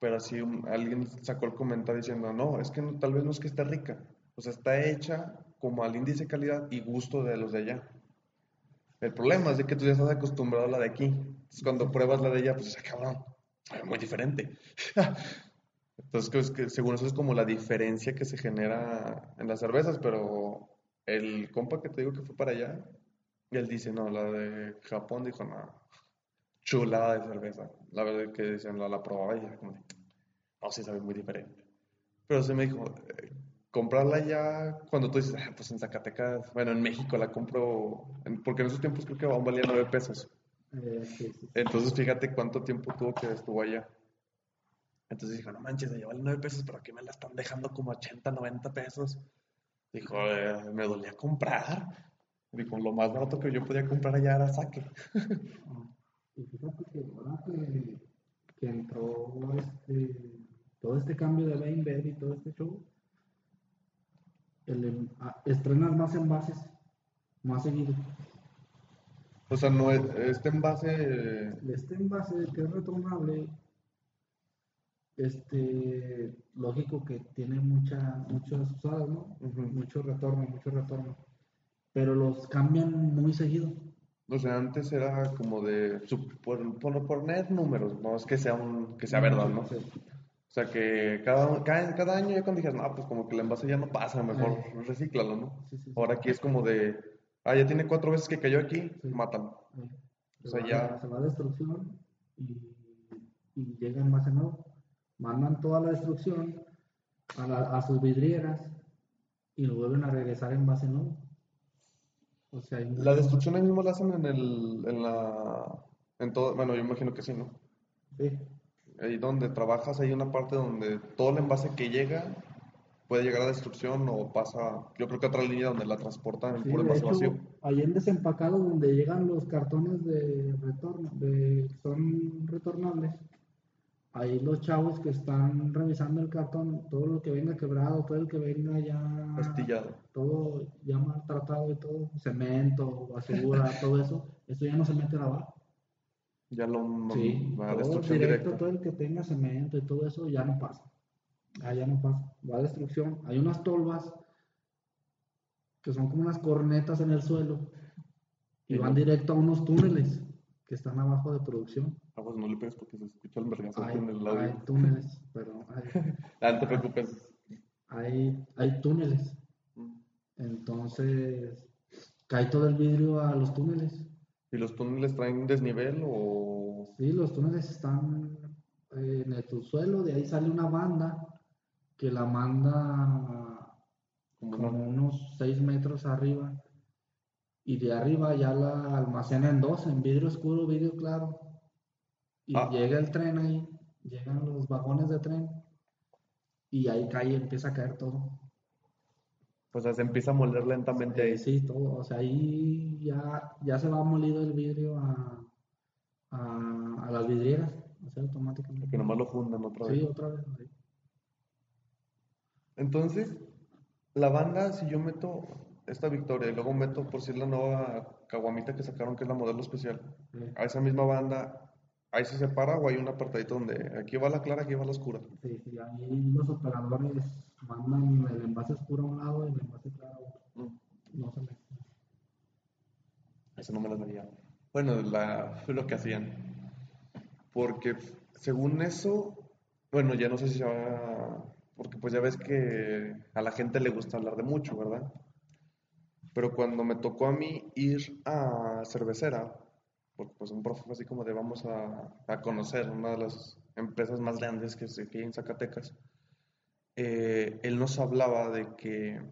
pero así alguien sacó el comentario diciendo, no, es que no- tal vez no es que esté rica, o sea, está hecha como al índice calidad y gusto de los de allá. El problema es de que tú ya estás acostumbrado a la de aquí, entonces cuando pruebas la de allá, pues "Ah, cabrón, sabe muy diferente. [laughs] Entonces, que según eso es como la diferencia que se genera en las cervezas, pero el compa que te digo que fue para allá, él dice, no, la de Japón dijo, no, chulada de cerveza. La verdad es que decían, la, la probaba y como, no, sí sabe muy diferente. Pero se me dijo, eh, comprarla ya cuando tú dices, "Ah, pues en Zacatecas, bueno, en México la compro, en- porque en esos tiempos creo que aún valía 9 pesos. Eh, sí, sí, sí. Entonces fíjate cuánto tiempo tuvo que estuvo allá. Entonces dijo, no manches, allá vale 9 pesos, pero aquí me la están dejando como 80, 90 pesos. Dijo, "Eh, me dolía comprar. Dijo, lo más barato que yo podía comprar allá era saque. Y fíjate que ahora que, que entró este, todo este cambio de Beinbed y todo este show, el, em- ah, estrenas más envases, más seguido. O sea, no es, este envase, Este envase que es retornable, este, lógico que tiene mucha, muchas usadas, ¿no? Ujú. Mucho retorno, mucho retorno. Pero los cambian muy seguido. O sea, antes era como de, por, por poner números, no es que sea un, que sea verdad, ¿no? Sí. O sea, que cada, cada, cada año ya cuando dijeras, no, pues como que el envase ya no pasa, mejor Sí. recíclalo, ¿no? Sí. Ahora aquí es como de, ah, ya tiene cuatro veces que cayó aquí, mátalo. O se sea, va, ya- se va a destrucción y, y llega en base nuevo. Mandan toda la destrucción a, la- a sus vidrieras y lo vuelven a regresar en base nuevo. O sea, hay La destrucción ahí mismo la hacen en el, en la, en todo, bueno, yo imagino que sí, ¿no? sí, Ahí donde trabajas hay una parte donde todo el envase que llega puede llegar a destrucción o pasa, yo creo que otra línea donde la transportan en sí, puro de envase hecho, vacío. ahí en desempacado donde llegan los cartones de retorno, de, son retornables, ahí los chavos que están revisando el cartón, todo lo que venga quebrado, todo el que venga ya Astillado. todo ya maltratado y todo, cemento, basura, [laughs] todo eso, eso ya no se mete a lavar. Ya lo Sí, la todo destrucción directo, directa. todo el que tenga cemento y todo eso ya no pasa. Ah, ya no pasa. Va a destrucción. Hay unas tolvas que son como unas cornetas en el suelo y Y van no- directo a unos túneles que están abajo de producción. Ah, pues no le pegues porque se escucha el vergazo Hay, en el hay audio. túneles, pero hay, [laughs] Ah, no te preocupes. hay, hay túneles. Mm. Entonces, cae todo el vidrio a los túneles. ¿Y los túneles traen desnivel o...? Sí, los túneles están en el subsuelo, de ahí sale una banda que la manda Como unos 6 metros arriba y de arriba ya la almacena en dos, en vidrio oscuro, vidrio claro. Y Ah. llega el tren ahí, llegan los vagones de tren y ahí cae, empieza a caer todo. O sea, se empieza a moldear lentamente ahí. Sí, todo, o sea, ahí ya, ya se va molido el vidrio a, a, a las vidrieras, o sea, automáticamente. Que nomás lo fundan otra Sí, vez. otra vez. sí. Entonces, la banda, si yo meto esta victoria y luego meto por si es la nueva caguamita que sacaron, que es la modelo especial, Sí. a esa misma banda, ¿ahí se separa o hay un apartadito donde aquí va la clara, aquí va la oscura? Sí, sí, ahí los operadores mandan el envase oscuro a un lado y el envase claro a otro. No se me... Eso no me lo sabía. Bueno, la, fue lo que hacían. Porque según eso, bueno, ya no sé si va, porque pues ya ves que a la gente le gusta hablar de mucho, ¿verdad? Pero cuando me tocó a mí ir a cervecera, porque pues un profe fue así como de vamos a, a conocer una de las empresas más grandes que se hay en Zacatecas, eh, él nos hablaba de que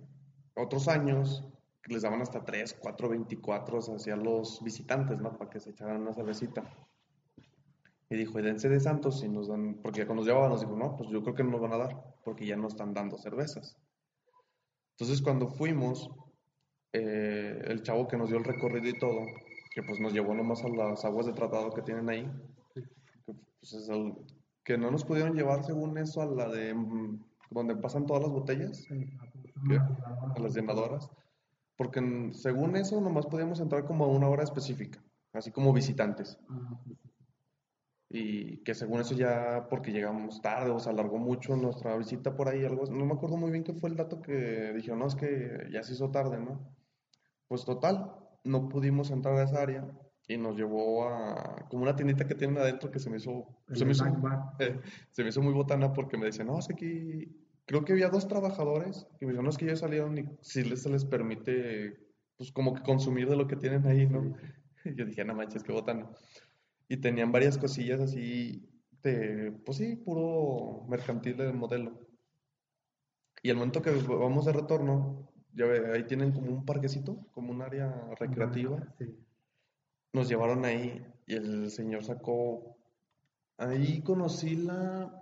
otros años les daban hasta 3, 4, 24 hacia los visitantes, ¿no? Para que se echaran una cervecita. Y dijo, y dense de santos y nos dan, porque cuando nos llevaban nos dijo, no, pues yo creo que no nos van a dar, porque ya no están dando cervezas. Entonces cuando fuimos, eh, el chavo que nos dio el recorrido y todo, que pues nos llevó nomás a las aguas de tratado que tienen ahí, que, pues, es el- que no nos pudieron llevar según eso a la de mm, donde pasan todas las botellas, ¿Qué? a las llenadoras, porque según eso nomás podíamos entrar como a una hora específica, así como visitantes. Ah, sí, sí. Y que según eso ya, porque llegamos tarde o se alargó mucho nuestra visita por ahí, algo, no me acuerdo muy bien qué fue el dato que dijeron, no, es que ya se hizo tarde, ¿no? Pues total, no pudimos entrar a esa área y nos llevó a como una tiendita que tienen adentro que se me hizo, se me hizo, eh, se me hizo muy botana porque me decían, no, es que aquí, creo que había dos trabajadores que me dijeron, no, es que ya salieron y si les, se les permite, pues como que consumir de lo que tienen ahí, ¿no? Y [laughs] yo dije, no manches, qué botana. Y tenían varias cosillas así de, pues sí, puro mercantil de modelo. Y el momento que vamos de retorno, ya ve, ahí tienen como un parquecito, como un área recreativa. Sí. Nos llevaron ahí y el señor sacó, ahí conocí la,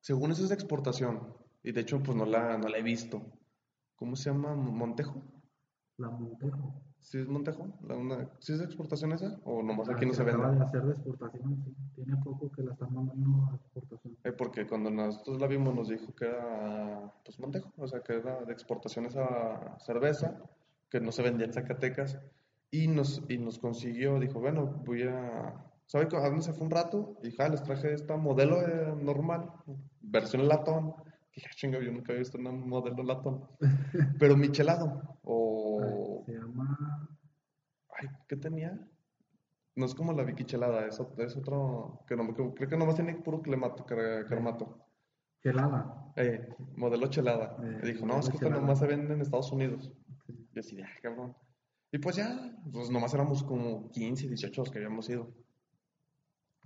según eso es de exportación. Y de hecho, pues no la, no la he visto. ¿Cómo se llama? ¿Montejo? La Montejo. ¿Sí es Montejo? ¿La una- ¿Sí es de exportación esa? ¿O nomás La aquí no que se vende? acaba de hacer de exportación, sí. Tiene poco que la están mandando a exportación. Eh, porque cuando nosotros la vimos nos dijo que era pues Montejo, o sea que era de exportación esa cerveza, que no se vendía en Zacatecas, y nos, y nos consiguió, dijo, bueno, voy a... ¿Sabe a dónde se fue un rato? Y dije, ah, les traje esta modelo eh, normal, versión latón. Dije, "Ah, chinga, yo nunca había visto una modelo latón. [laughs] Pero michelado, o... Se llama. Ay, ¿qué tenía? No es como la Vicky Chelada, es, ot- es otro, que no, que- creo que nomás tiene puro clemato, cre- cremato. Gelada. Eh, modelo chelada. Eh, y dijo, no, es que chelada. nomás se vende en Estados Unidos. Sí. Y así, ah, cabrón. Y pues ya, pues nomás éramos como 15, 18 los que habíamos ido.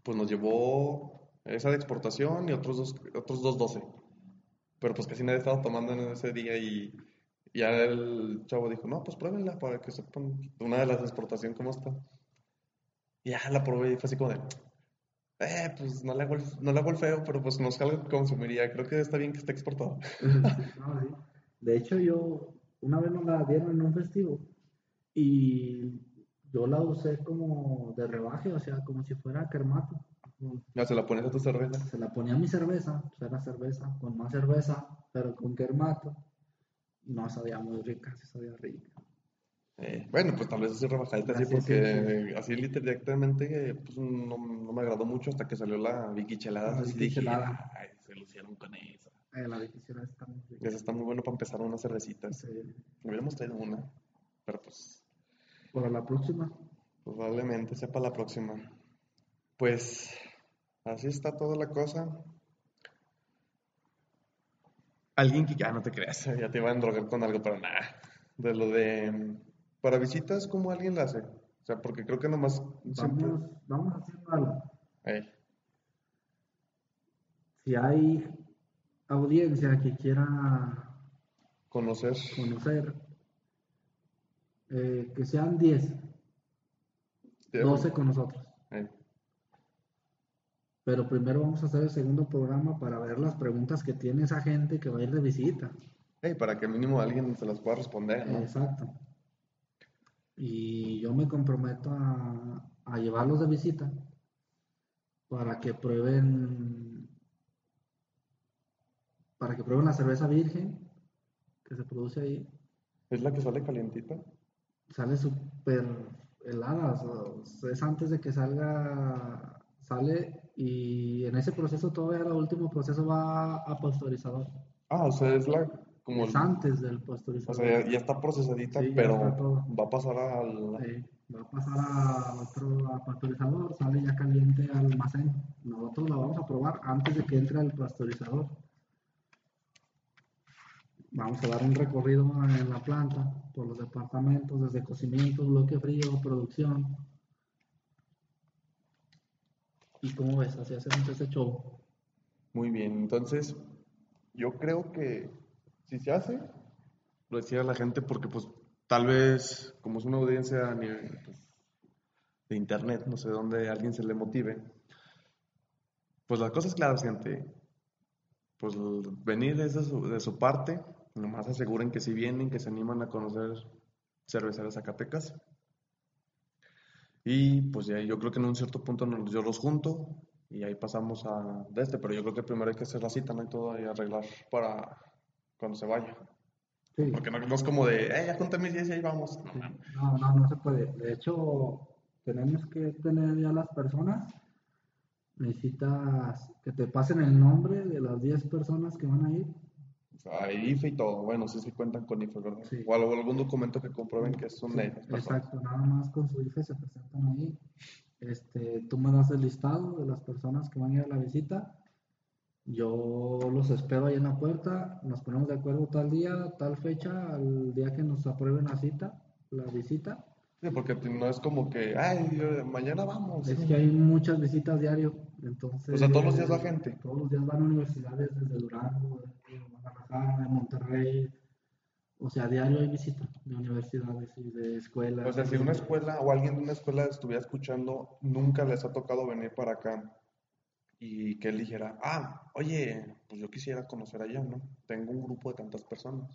Pues nos llevó esa de exportación y otros dos, otros dos 12. Pero pues casi nadie estaba tomando en ese día y y ya el chavo dijo, no, pues pruébenla para que sepan una de las de exportación cómo está. Y ya la probé y fue así como de, eh, pues no le hago el, no le hago el feo, pero pues no es algo que consumiría. Creo que está bien que esté exportado. [laughs] No, sí. De hecho, yo una vez nos la dieron en un festivo y yo la usé como de rebaje, o sea, como si fuera kermato. Ya se la pones a tu cerveza. Se la ponía a mi cerveza, pues era cerveza, con más cerveza, pero con kermato. No sabía muy rica, sí sabía rica. Eh, bueno, pues tal vez así rebajadita, así Así, sí, porque así literalmente pues, no, no me agradó mucho hasta que salió la Vicky Chelada. La así Vicky dije, Chelada. ay, se lucieron con esa. Eh, la de quisiera está muy rica. Esa está muy bueno para empezar unas cervecitas. Sí. Hubiéramos traído una, pero pues Para la próxima. probablemente sea para la próxima. Pues así está toda la cosa. Alguien que ya no te creas, [laughs] ya te iba a endrogar con algo, pero nada. De lo de para visitas, ¿cómo alguien la hace? O sea, porque creo que nomás siempre. Vamos, vamos haciendo algo. Si hay audiencia que quiera conocer. conocer, eh, que sean 10, 12 con nosotros. Pero primero vamos a hacer el segundo programa para ver las preguntas que tiene esa gente que va a ir de visita. ey, para que mínimo alguien se las pueda responder, ¿no? Exacto. Y yo me comprometo a, a llevarlos de visita para que prueben para que prueben la cerveza virgen que se produce ahí. Es la que sale calientita. Sale súper helada, o sea, es antes de que salga, sale y en ese proceso todavía el último proceso va a pasteurizador. Ah, o sea, es la como es el- antes del o pasteurizador. sea, ya, ya está procesadita, Sí, pero va a pasar al... Sí, va a pasar a otro a pasteurizador, sale ya caliente al almacén. Nosotros la vamos a probar antes de que entre al pasteurizador. Vamos a dar un recorrido en la planta por los departamentos, desde cocimiento, bloque frío, producción. ¿Y cómo ves? Así hacemos ese show. Muy bien, entonces yo creo que si se hace, lo decía la gente porque pues tal vez como es una audiencia pues, de internet, no sé dónde alguien se le motive, pues las cosas claras, gente, pues venir su, de su parte, nomás aseguren que si vienen, que se animan a conocer cerveceras Zacatecas. Y pues ya yo creo que en un cierto punto nos- yo los junto y ahí pasamos a de este, pero yo creo que primero hay que hacer la cita, ¿no? Y todo y arreglar para cuando se vaya. Sí. Porque no, no es como de, eh, ya junté mis 10 y ahí vamos. Sí. No, no, no se puede. De hecho, tenemos que tener ya las personas. Necesitas que te pasen el nombre de las 10 personas que van a ir. O sea, hay IFE y todo. Bueno, sí, sí cuentan con IFE, ¿verdad? Sí. O algún documento que comprueben que son Sí, personas. exacto, nada más con su IFE se presentan ahí. Este, tú me das el listado de las personas que van a ir a la visita. Yo los espero ahí en la puerta. Nos ponemos de acuerdo tal día, tal fecha, al día que nos aprueben la cita, la visita. Sí, porque no es como que, ay, mañana vamos. Es que hay muchas visitas diario, entonces... O sea, todos los días va gente. Todos los días van a universidades desde Durango, de Guadalajara, de Monterrey. O sea, diario hay visitas de universidades y de escuelas. O sea, si una escuela o alguien de una escuela estuviera escuchando, nunca les ha tocado venir para acá y que él dijera, ah, oye, pues yo quisiera conocer allá, ¿no? Tengo un grupo de tantas personas.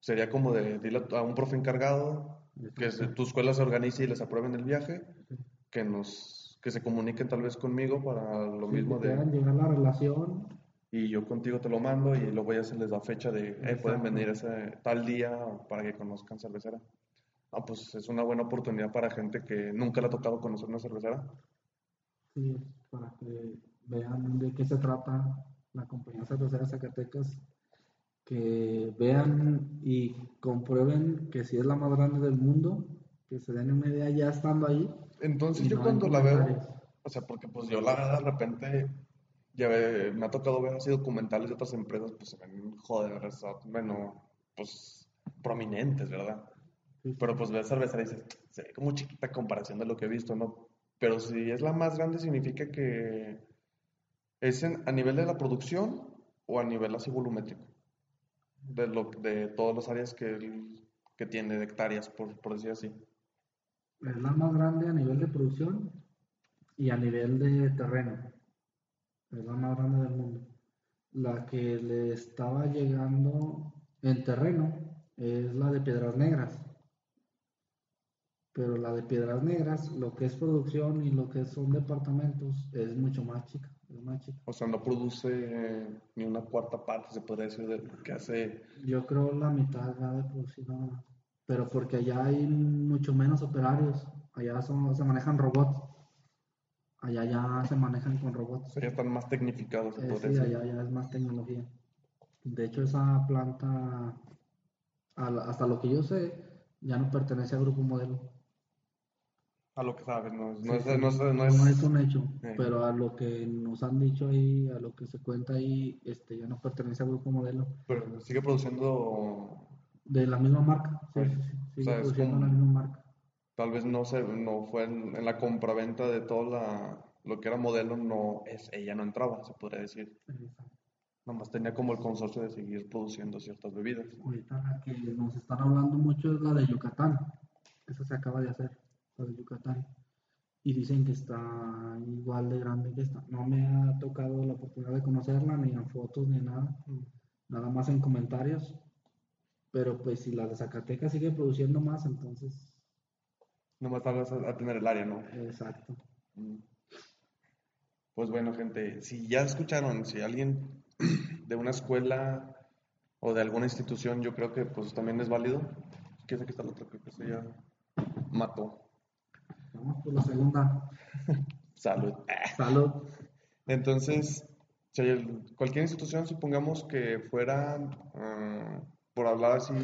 Sería como de, dile a un profe encargado que tu escuela se organice y les aprueben el viaje, que nos, que se comuniquen tal vez conmigo para lo Sí, mismo que de, llegar la relación. Y yo contigo te lo mando y luego ya se les da fecha de, eh, pueden venir ese tal día para que conozcan cervecera. Ah, pues es una buena oportunidad para gente que nunca le ha tocado conocer una cervecera. Sí, para que vean de qué se trata la compañía cervecera Zacatecas, que vean y comprueben que si es la más grande del mundo, que se den una idea ya estando ahí. Entonces yo no cuando la veo, o sea, porque pues yo la verdad de repente ya ve- me ha tocado ver así documentales de otras empresas, pues se ven, joder, o sea, bueno, pues prominentes, ¿verdad? Pero pues ves cervecera y dices, se ve como chiquita comparación de lo que he visto, ¿no? Pero si es la más grande significa que es en- a nivel de la producción o a nivel así volumétrico, de, lo, de todas las áreas que, el- que tiene, de hectáreas, por, por decir así. Es la más grande a nivel de producción y a nivel de terreno. Es la más grande del mundo. La que le estaba llegando en terreno es la de Piedras Negras. Pero la de Piedras Negras, lo que es producción y lo que son departamentos, es mucho más chica. Es más chica. O sea, no produce eh, ni una cuarta parte, se podría decir, de lo que hace. Yo creo la mitad va de producción nada más. Pero porque allá hay mucho menos operarios. Allá son- se manejan robots. Allá ya se manejan con robots. ya están más tecnificados, Eh, sí, decir. allá ya es más tecnología. De hecho, esa planta, hasta lo que yo sé, ya no pertenece a Grupo Modelo. A lo que sabes, no, es- Sí, no es, sí, no es, no no es- es un hecho, Eh. pero a lo que nos han dicho ahí, a lo que se cuenta ahí, este, ya no pertenece a Grupo Modelo. pero sigue produciendo, De la misma marca, sí, Right. sí, O sigue sea, produciendo como- la misma marca. Tal vez no se, no fue en, en la compraventa de toda la, lo que era modelo, no es, ella no entraba, se podría decir. Nomás tenía como el consorcio de seguir produciendo ciertas bebidas. Ahorita la que nos están hablando mucho es la de Yucatán. Esa se acaba de hacer, la de Yucatán. Y dicen que está igual de grande que esta. No me ha tocado la oportunidad de conocerla, ni en fotos, ni nada. Nada más en comentarios. Pero pues si la de Zacatecas sigue produciendo más, entonces... Nomás vez a, a tener el área, ¿no? Exacto. Mm. Pues bueno, gente, si ya escucharon, si alguien [clears throat] de una escuela o de alguna institución, yo creo que pues también es válido. ¿Qué es que está el otro? Creo que se ya mató. Vamos por la segunda. [laughs] Salud. [laughs] Salud. Entonces, Si el- cualquier institución, supongamos que fuera, ah, por hablar así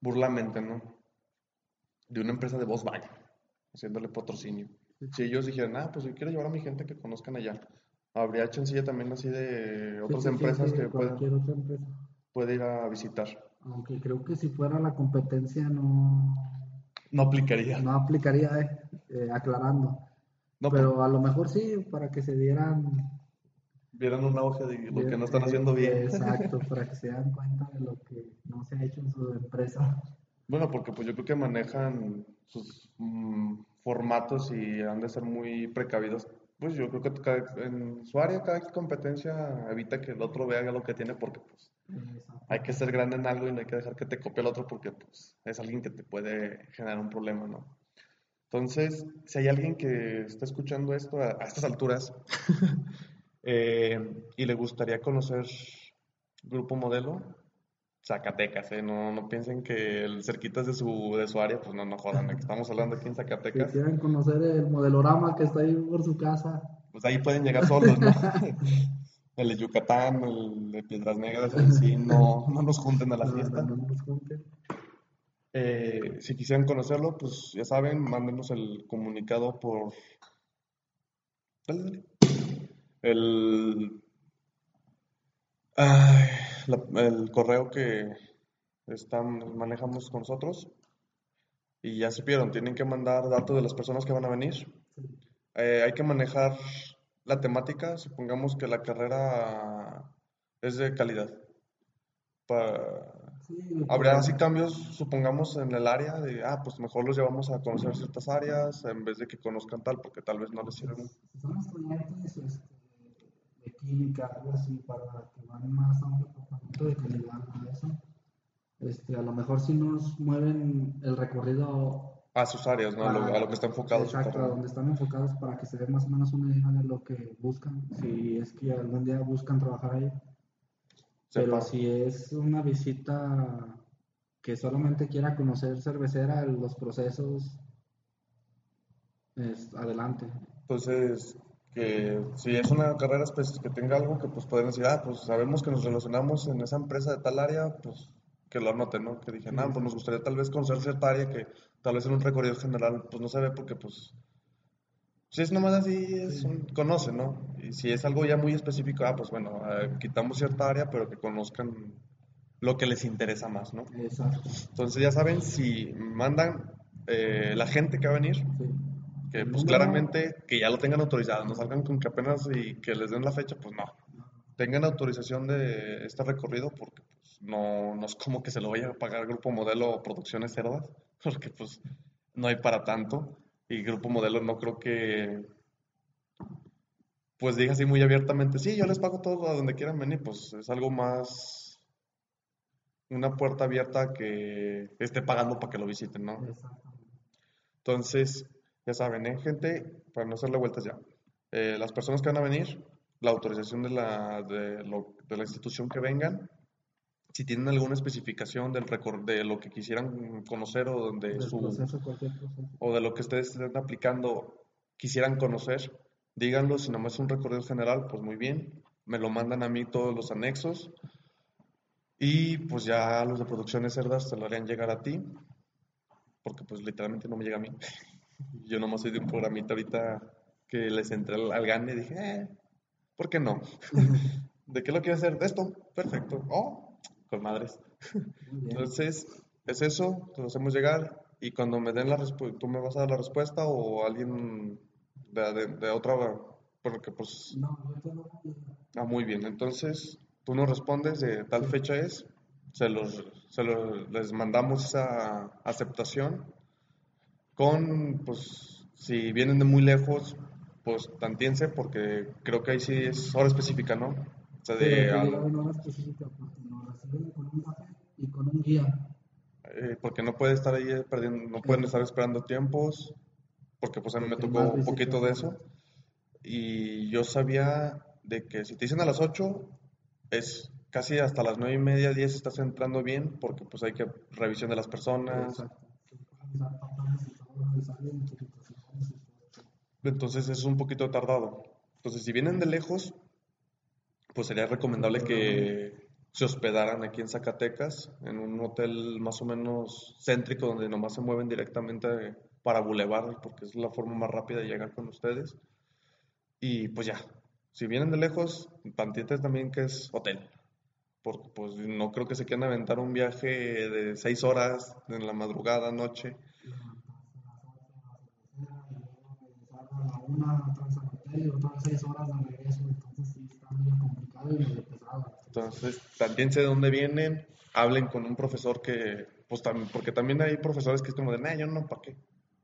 burlamente, ¿no? De una empresa de Volkswagen, haciéndole patrocinio. Si ellos dijeran, ah, pues yo quiero llevar a mi gente que conozcan allá. Habría chancilla también así de otras Sí, sí, sí, empresas sí, que pueden, cualquier otra empresa. puede ir a visitar. Aunque creo que si fuera la competencia no, No aplicaría. no aplicaría, eh, eh, aclarando. No, Pero a lo mejor sí, para que se dieran... vieran un auge de lo que no están eh, haciendo bien. Exacto, [laughs] para que se den cuenta de lo que no se ha hecho en su empresa. Bueno, porque pues yo creo que manejan sus mm, formatos y han de ser muy precavidos. Pues yo creo que cada- en su área cada competencia evita que el otro vea lo que tiene porque pues hay que ser grande en algo y no hay que dejar que te copie el otro porque pues es alguien que te puede generar un problema, ¿no? Entonces, si hay alguien que está escuchando esto a, a estas alturas [laughs] eh, y le gustaría conocer Grupo Modelo, Zacatecas, ¿eh? No, no piensen que el cerquitas de su, de su área, pues no, no jodan, ¿eh? que estamos hablando aquí en Si Zacatecas, quieren conocer el modelorama que está ahí por su casa, pues ahí pueden llegar solos, ¿no? [laughs] El de Yucatán, el de Piedras Negras, ahí sí, no, no nos junten a la [laughs] fiesta. no nos junten. Eh, si quisieran conocerlo, pues ya saben, mándenos el comunicado por... El... ay, la- el correo que están, manejamos con nosotros. Y ya supieron, tienen que mandar datos de las personas que van a venir. Eh, hay que manejar la temática, supongamos que la carrera es de calidad. Pa- Sí, pero- así cambios, supongamos, en el área de, ah, pues mejor los llevamos a conocer ciertas áreas en vez de que conozcan tal, porque tal vez no les sirven. Si son estudiantes este, de química, algo así, para que van más a un departamento de calidad a eso, este, a lo mejor si nos mueven el recorrido A sus áreas, ¿no? A lo, a lo que está enfocado su exacto, a donde están enfocados para que se dé más o menos una idea de lo que buscan, si es que algún día buscan trabajar ahí. Pero Sepa. si es una visita que solamente quiera conocer cervecera, los procesos, es adelante. Entonces, que si es una carrera espe- que tenga algo que pues pueden decir, ah, pues sabemos que nos relacionamos en esa empresa de tal área, pues que lo anoten, ¿no? Que digan, ah, pues nos gustaría tal vez conocer cierta área que tal vez en un recorrido general pues no se ve porque pues si es nomás así, es un- conoce, ¿no? Y si es algo ya muy específico, ah, pues bueno, eh, quitamos cierta área, pero que conozcan lo que les interesa más, ¿no? Exacto. Entonces ya saben, si mandan eh, la gente que va a venir, Sí. Que pues claramente que ya lo tengan autorizado, no salgan con que apenas y que les den la fecha, pues no. Tengan autorización de este recorrido porque pues, no, no es como que se lo vaya a pagar Grupo Modelo o Producciones Cerdas, [laughs] porque pues no hay para tanto. Y Grupo Modelo no creo que pues diga así muy abiertamente, sí, yo les pago todo a donde quieran venir, pues es algo más una puerta abierta que esté pagando para que lo visiten, ¿no? Entonces, ya saben, ¿eh, gente? Para no hacerle vueltas ya. Eh, las personas que van a venir, la autorización de la, de, lo- de la institución que vengan, si tienen alguna especificación del recor- de lo que quisieran conocer o de su proceso, cualquier proceso. o de lo que ustedes estén aplicando quisieran conocer, díganlo, si nomás es un recorrido general, pues muy bien, me lo mandan a mí todos los anexos y pues ya los de producciones cerdas te lo harían llegar a ti, porque pues literalmente no me llega a mí. [laughs] Yo nomás soy de un programita ahorita que les entré al, gane y dije, eh, ¿por qué no? [laughs] ¿De qué lo quiero hacer? De esto, perfecto. Oh, con madres. Entonces, es eso, te lo hacemos llegar y cuando me den la respuesta, tú me vas a dar la respuesta o alguien de, de, de otra, porque pues, No, a- ah, muy bien, entonces tú nos respondes de tal fecha es, se los, se los- les mandamos esa aceptación con, pues, si vienen de muy lejos, pues tantiense, porque creo que ahí sí es hora específica, ¿no? O sea, de, al- hora específica porque nos reciben con un café y con un guía. eh, porque no puede estar ahí eh, perdiendo, no pueden estar esperando tiempos, porque pues a mí me tocó un poquito de eso. Y yo sabía de que si te dicen a las 8, es casi hasta las 9 y media, 10 estás entrando bien, porque pues hay que revisión de las personas. Exacto. Entonces es un poquito tardado. Entonces, si vienen de lejos, pues sería recomendable que se hospedaran aquí en Zacatecas, en un hotel más o menos céntrico donde nomás se mueven directamente para Boulevard, porque es la forma más rápida de llegar con ustedes. Y pues ya, si vienen de lejos, Pantientes también que es hotel. Porque pues no creo que se quieran aventar un viaje de seis horas en la madrugada, noche. Entonces, también sé de dónde vienen, hablen con un profesor que, pues también, porque también hay profesores que es como de, nah, yo no, ¿para qué?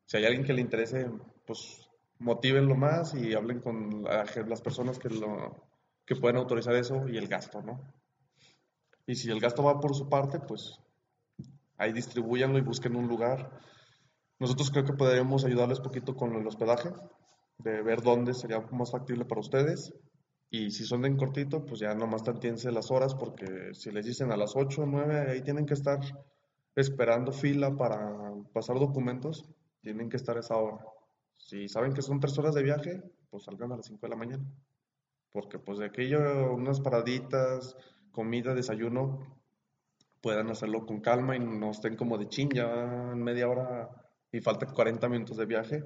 Si hay alguien que le interese, pues motívenlo más y hablen con las personas que, lo, que pueden autorizar eso y el gasto, ¿no? Y si el gasto va por su parte, pues ahí distribuyanlo y busquen un lugar. Nosotros creo que podríamos ayudarles poquito con el hospedaje, de ver dónde sería más factible para ustedes. Y si son de en cortito, pues ya nomás tantiense las horas, porque si les dicen a las 8 o 9, ahí tienen que estar esperando fila para pasar documentos, tienen que estar esa hora. Si saben que son tres horas de viaje, pues salgan a las 5 de la mañana. Porque pues de aquello, unas paraditas, comida, desayuno, puedan hacerlo con calma y no estén como de chin, ya en media hora y falta 40 minutos de viaje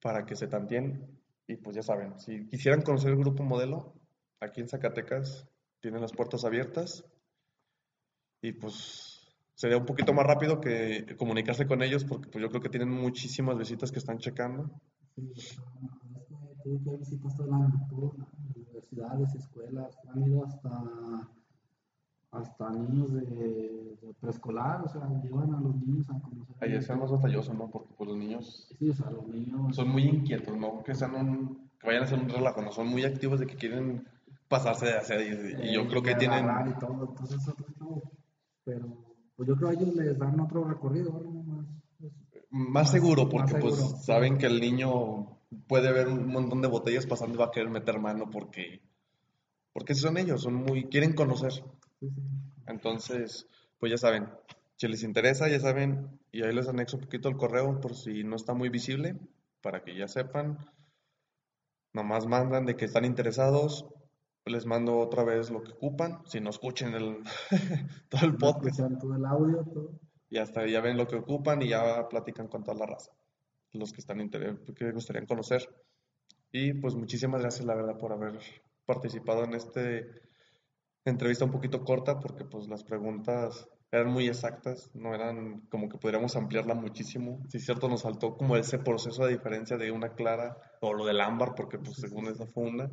para que se tantien. Y pues ya saben, si quisieran conocer el grupo modelo, aquí en Zacatecas tienen las puertas abiertas y pues sería un poquito más rápido que comunicarse con ellos porque pues yo creo que tienen muchísimas visitas que están checando. Sí, tuve que visitar todo el año, universidades, escuelas, han ido hasta, hasta niños de, preescolar, o sea, llevan a los niños a conocer. Ahí es más batalloso, ¿no? Porque pues los niños... Sí, o sea, los niños... Son muy inquietos, ¿no? Que sean un, que vayan a hacer un relajo, ¿no? Son muy activos de que quieren pasarse de hacia y, y yo creo que tienen... Y todo, entonces, pero pues yo creo que ellos les dan otro recorrido, Más, pues, más, seguro, porque pues saben que el niño puede ver un montón de botellas pasando y va a querer meter mano porque, porque son ellos, son muy, quieren conocer. Entonces, pues ya saben, si les interesa, ya saben, y ahí les anexo un poquito el correo por si no está muy visible, para que ya sepan. Nomás mandan de que están interesados les mando otra vez lo que ocupan, si no escuchen el, [laughs] todo el podcast. Todo el audio, todo. Y hasta ya ven lo que ocupan y ya platican con toda la raza, los que están que les gustaría conocer. Y pues muchísimas gracias, la verdad, por haber participado en esta entrevista un poquito corta, porque pues las preguntas eran muy exactas, no eran como que podríamos ampliarla muchísimo. Sí, cierto, nos faltó como ese proceso de diferencia de una clara o lo del ámbar, porque pues según esa fue una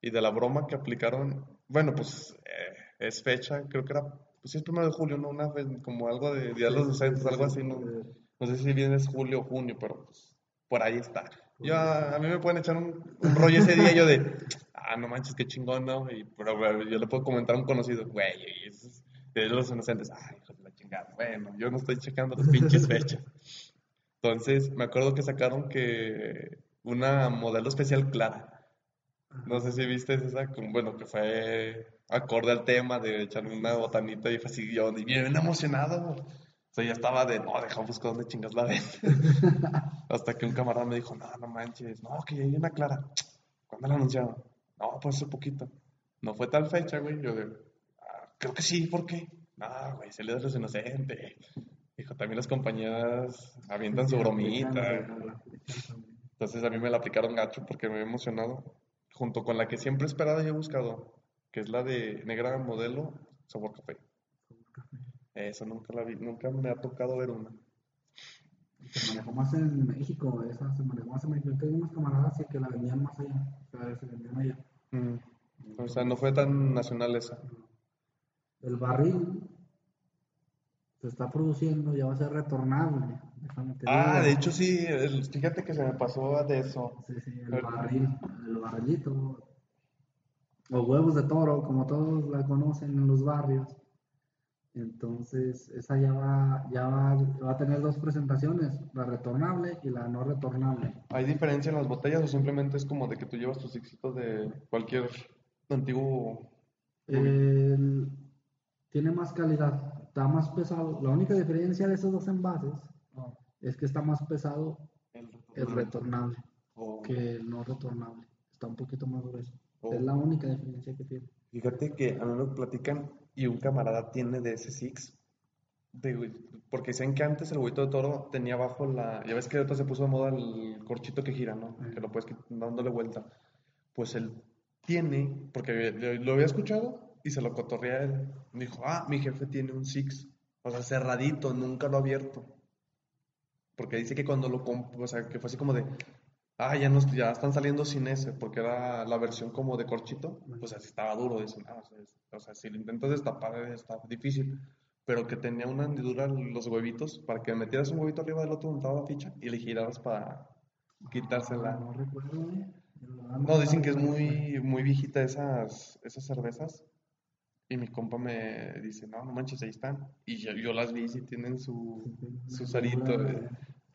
y de la broma que aplicaron, bueno, pues eh, es fecha, creo que era, pues es primero de julio, ¿no? Una vez, como algo de Día de los Docentes, algo así, ¿no? No sé si bien es julio o junio, pero pues por ahí está. Yo, a, mí me pueden echar un, rollo ese día yo de, ah, no manches, qué chingón, ¿no? Y, pero yo le puedo comentar a un conocido, güey, es de los inocentes, ay, hijo de la chingada, bueno, yo no estoy checando las pinches fechas. Entonces, me acuerdo que sacaron que una modelo especial clara, no sé si viste esa, bueno, que fue acorde al tema de echar una botanita y fue así, yo bien emocionado. O sea, ya estaba de, no, deja buscar dónde chingas la ven. [laughs] Hasta que un camarada me dijo, no, no manches, no, que ya hay una clara. ¿Cuándo la anunciaron? No, pues hace poquito. No fue tal fecha, güey. Yo de, ah, creo que sí, ¿por qué? No, güey, se le da los inocentes. Dijo, también las compañías avientan su bromita. Entonces a mí me la aplicaron gacho porque me había emocionado junto con la que siempre he esperado y he buscado, que es la de negra modelo sabor café. Esa nunca la vi, nunca me ha tocado ver una. Se manejó más en México, esa se manejó más en México. Tengo unos camaradas que la vendían más allá, o sea, se vendían allá. Mm. O sea, no fue tan nacional esa. El barril se está produciendo, ya va a ser retornable. Ah, de hecho sí, fíjate que se me pasó de eso. Sí, sí, el barril, el barrilito. Los huevos de toro, como todos la conocen en los barrios. Entonces, esa ya va, ya va, va, a tener dos presentaciones, la retornable y la no retornable. ¿Hay diferencia en las botellas o simplemente es como de que tú llevas tus éxitos de cualquier antiguo? tiene más calidad está más pesado. La única diferencia de esos dos envases es que está más pesado el retornable, que el no retornable. Está un poquito más grueso. Oh. Es la única diferencia que tiene. Fíjate que a mí me platican y un camarada tiene de ese Six. de, porque dicen que antes el huevito de toro tenía abajo la. Ya ves que ahorita se puso de moda el corchito que gira, ¿no? Que lo puedes dándole vuelta. Pues él tiene, porque lo, había escuchado y se lo cotorrea a él. Me dijo, ah, mi jefe tiene un Six. O sea, cerradito, nunca lo ha abierto. Porque dice que cuando lo o sea, que fue así como de, ah, ya, nos, ya están saliendo sin ese, porque era la versión como de corchito, pues así estaba duro. Dicen, ah, o sea, si lo intentas destapar está difícil. Pero que tenía una hendidura en los huevitos para que metieras un huevito arriba del otro estaba la ficha y le giraras para quitársela. Ah, No recuerdo, eh. No, dicen que es muy, muy viejita esas, esas cervezas. Y mi compa me dice, no, no manches, ahí están. Y yo, yo las vi y tienen su, su sarito. eh.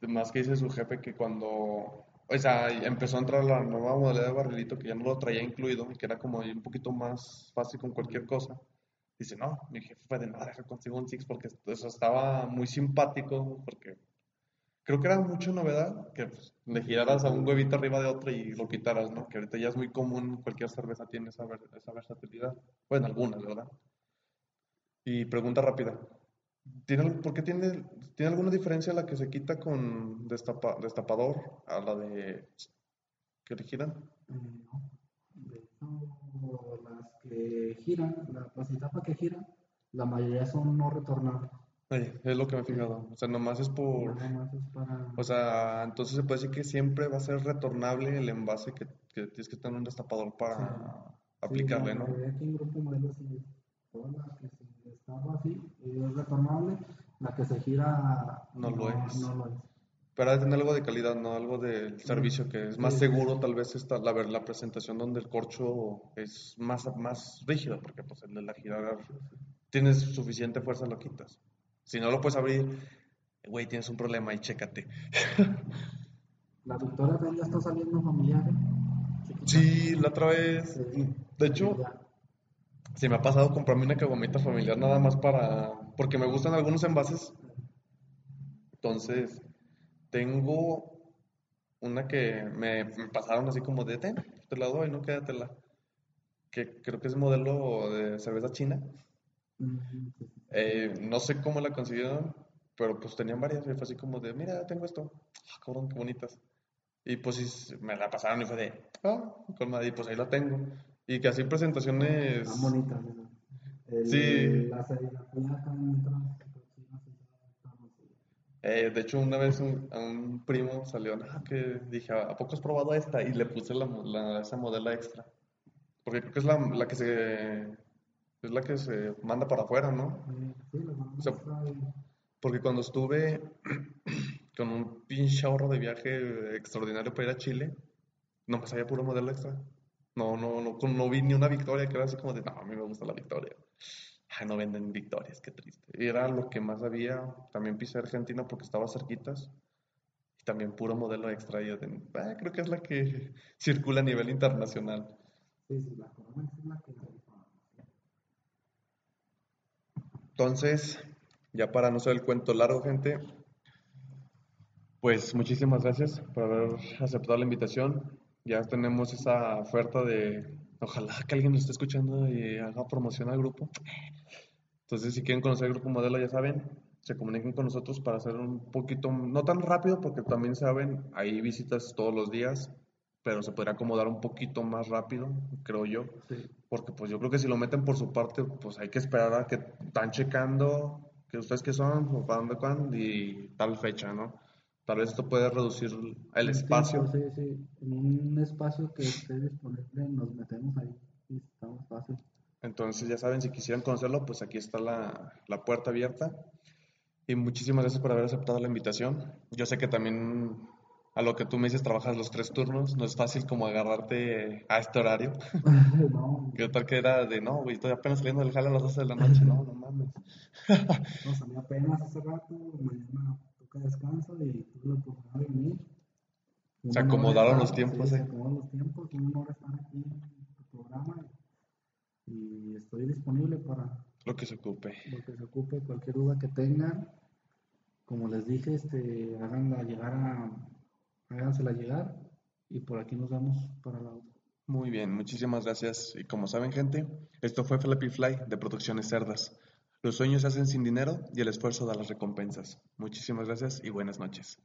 Más que dice su jefe que cuando, o sea, empezó a entrar la nueva modalidad de barrilito que ya no lo traía incluido y que era como un poquito más fácil con cualquier cosa. Dice, no, mi jefe fue de nada, deja consigo un Six porque eso estaba muy simpático, porque creo que era mucha novedad que pues, le giraras a un huevito arriba de otro y lo quitaras, ¿no? Que ahorita ya es muy común, cualquier cerveza tiene esa, esa versatilidad. Bueno, algunas, ¿verdad? Y pregunta rápida. ¿Tiene, ¿por qué tiene, tiene alguna diferencia la que se quita con destapa- destapador a la de que le giran? Eh, no. De hecho, las que giran, la placitapa que gira, la mayoría son no retornables. Es lo que me he fijado. O sea, nomás es por... Nada más es para. O sea, entonces se puede decir que siempre va a ser retornable el envase que, que tienes que tener un destapador para Sí. aplicarle, Sí, la ¿no? aquí en Grupo Modelo sí, todas las que se destapa así, es retornable, la que se gira No lo es. No lo es. Pero ha de tener algo de calidad, ¿no? Algo del servicio que es más Sí. seguro, tal vez está la, la presentación donde el corcho es más, más rígido, porque pues el de la girar tienes suficiente fuerza, lo quitas. Si no lo puedes abrir, güey, tienes un problema y chécate. [laughs] La Bell ya está saliendo familiar. ¿eh? Sí, la otra vez, de hecho, Ya. Se me ha pasado comprarme una caguamita familiar nada más para, porque me gustan algunos envases. Entonces, tengo una que me, me pasaron así como de, ten, te la doy, no quédatela. Que creo que es modelo de cerveza china. Eh, no sé cómo la consiguieron, pero pues tenían varias. Y fue así como de, mira, tengo esto. Ah, cabrón, qué bonitas. Y pues me la pasaron y fue de, ah, con madre, y pues ahí la tengo. Y que así presentaciones. Están bonitas. ¿no? El- Sí. La. Eh, de hecho, una vez un- a un primo salió, "Ah, que dije, ¿a poco has probado esta? Y le puse la, la- esa modela extra. Porque creo que es la, la que se, es la que se manda para afuera, ¿no? Sí, la O sea, Porque cuando estuve [clears throat] con un pinche ahorro de viaje extraordinario para ir a Chile, no me sabía puro modelo extra. No, no, no, no vi ni una victoria que era así como de, no, a mí me gusta la victoria. Ay, no venden victorias, qué triste. Era lo que más había. También pisé Argentina porque estaba cerquitas. Y también puro modelo extra. Y de, "Ah, creo que es la que [laughs] circula a nivel internacional. Sí, sí, la corona es la que la rifa. Entonces, ya para no ser el cuento largo, gente, pues muchísimas gracias por haber aceptado la invitación. Ya tenemos esa oferta de, ojalá que alguien nos esté escuchando y haga promoción al grupo. Entonces, si quieren conocer el grupo modelo, ya saben, se comuniquen con nosotros para hacer un poquito, no tan rápido, porque también saben, hay visitas todos los días, pero se podría acomodar un poquito más rápido, creo yo. Sí. Porque pues yo creo que si lo meten por su parte, pues hay que esperar a que están checando que ustedes qué son, o para dónde cuándo y tal fecha, ¿no? Tal vez esto puede reducir el espacio. Sí, sí. En un espacio que esté disponible nos metemos ahí. Y está más fácil. Entonces ya saben, si quisieran conocerlo, pues aquí está la, la puerta abierta. Y muchísimas gracias por haber aceptado la invitación. Yo sé que también a lo que tú me dices trabajas los tres turnos, no es fácil como agarrarte a este horario. [laughs] [laughs] no, ¿Qué tal que era de, no, güey, estoy apenas saliendo del jale a las 12 de la noche? [laughs] No, no mames. no salí apenas hace rato. Mañana descanso y tuve la oportunidad de venir. Se acomodaron estar- los tiempos, sí, eh. Se acomodaron los tiempos. Un honor estar aquí en tu programa. Y estoy disponible para Lo que se ocupe. lo que se ocupe, cualquier duda que tengan. Como les dije, este, háganla llegar a, hágansela llegar y por aquí nos vemos para la otra. Muy bien, muchísimas gracias. Y como saben, gente, esto fue Flappy Fly de Producciones Cerdas. Los sueños se hacen sin dinero y el esfuerzo da las recompensas. Muchísimas gracias y buenas noches.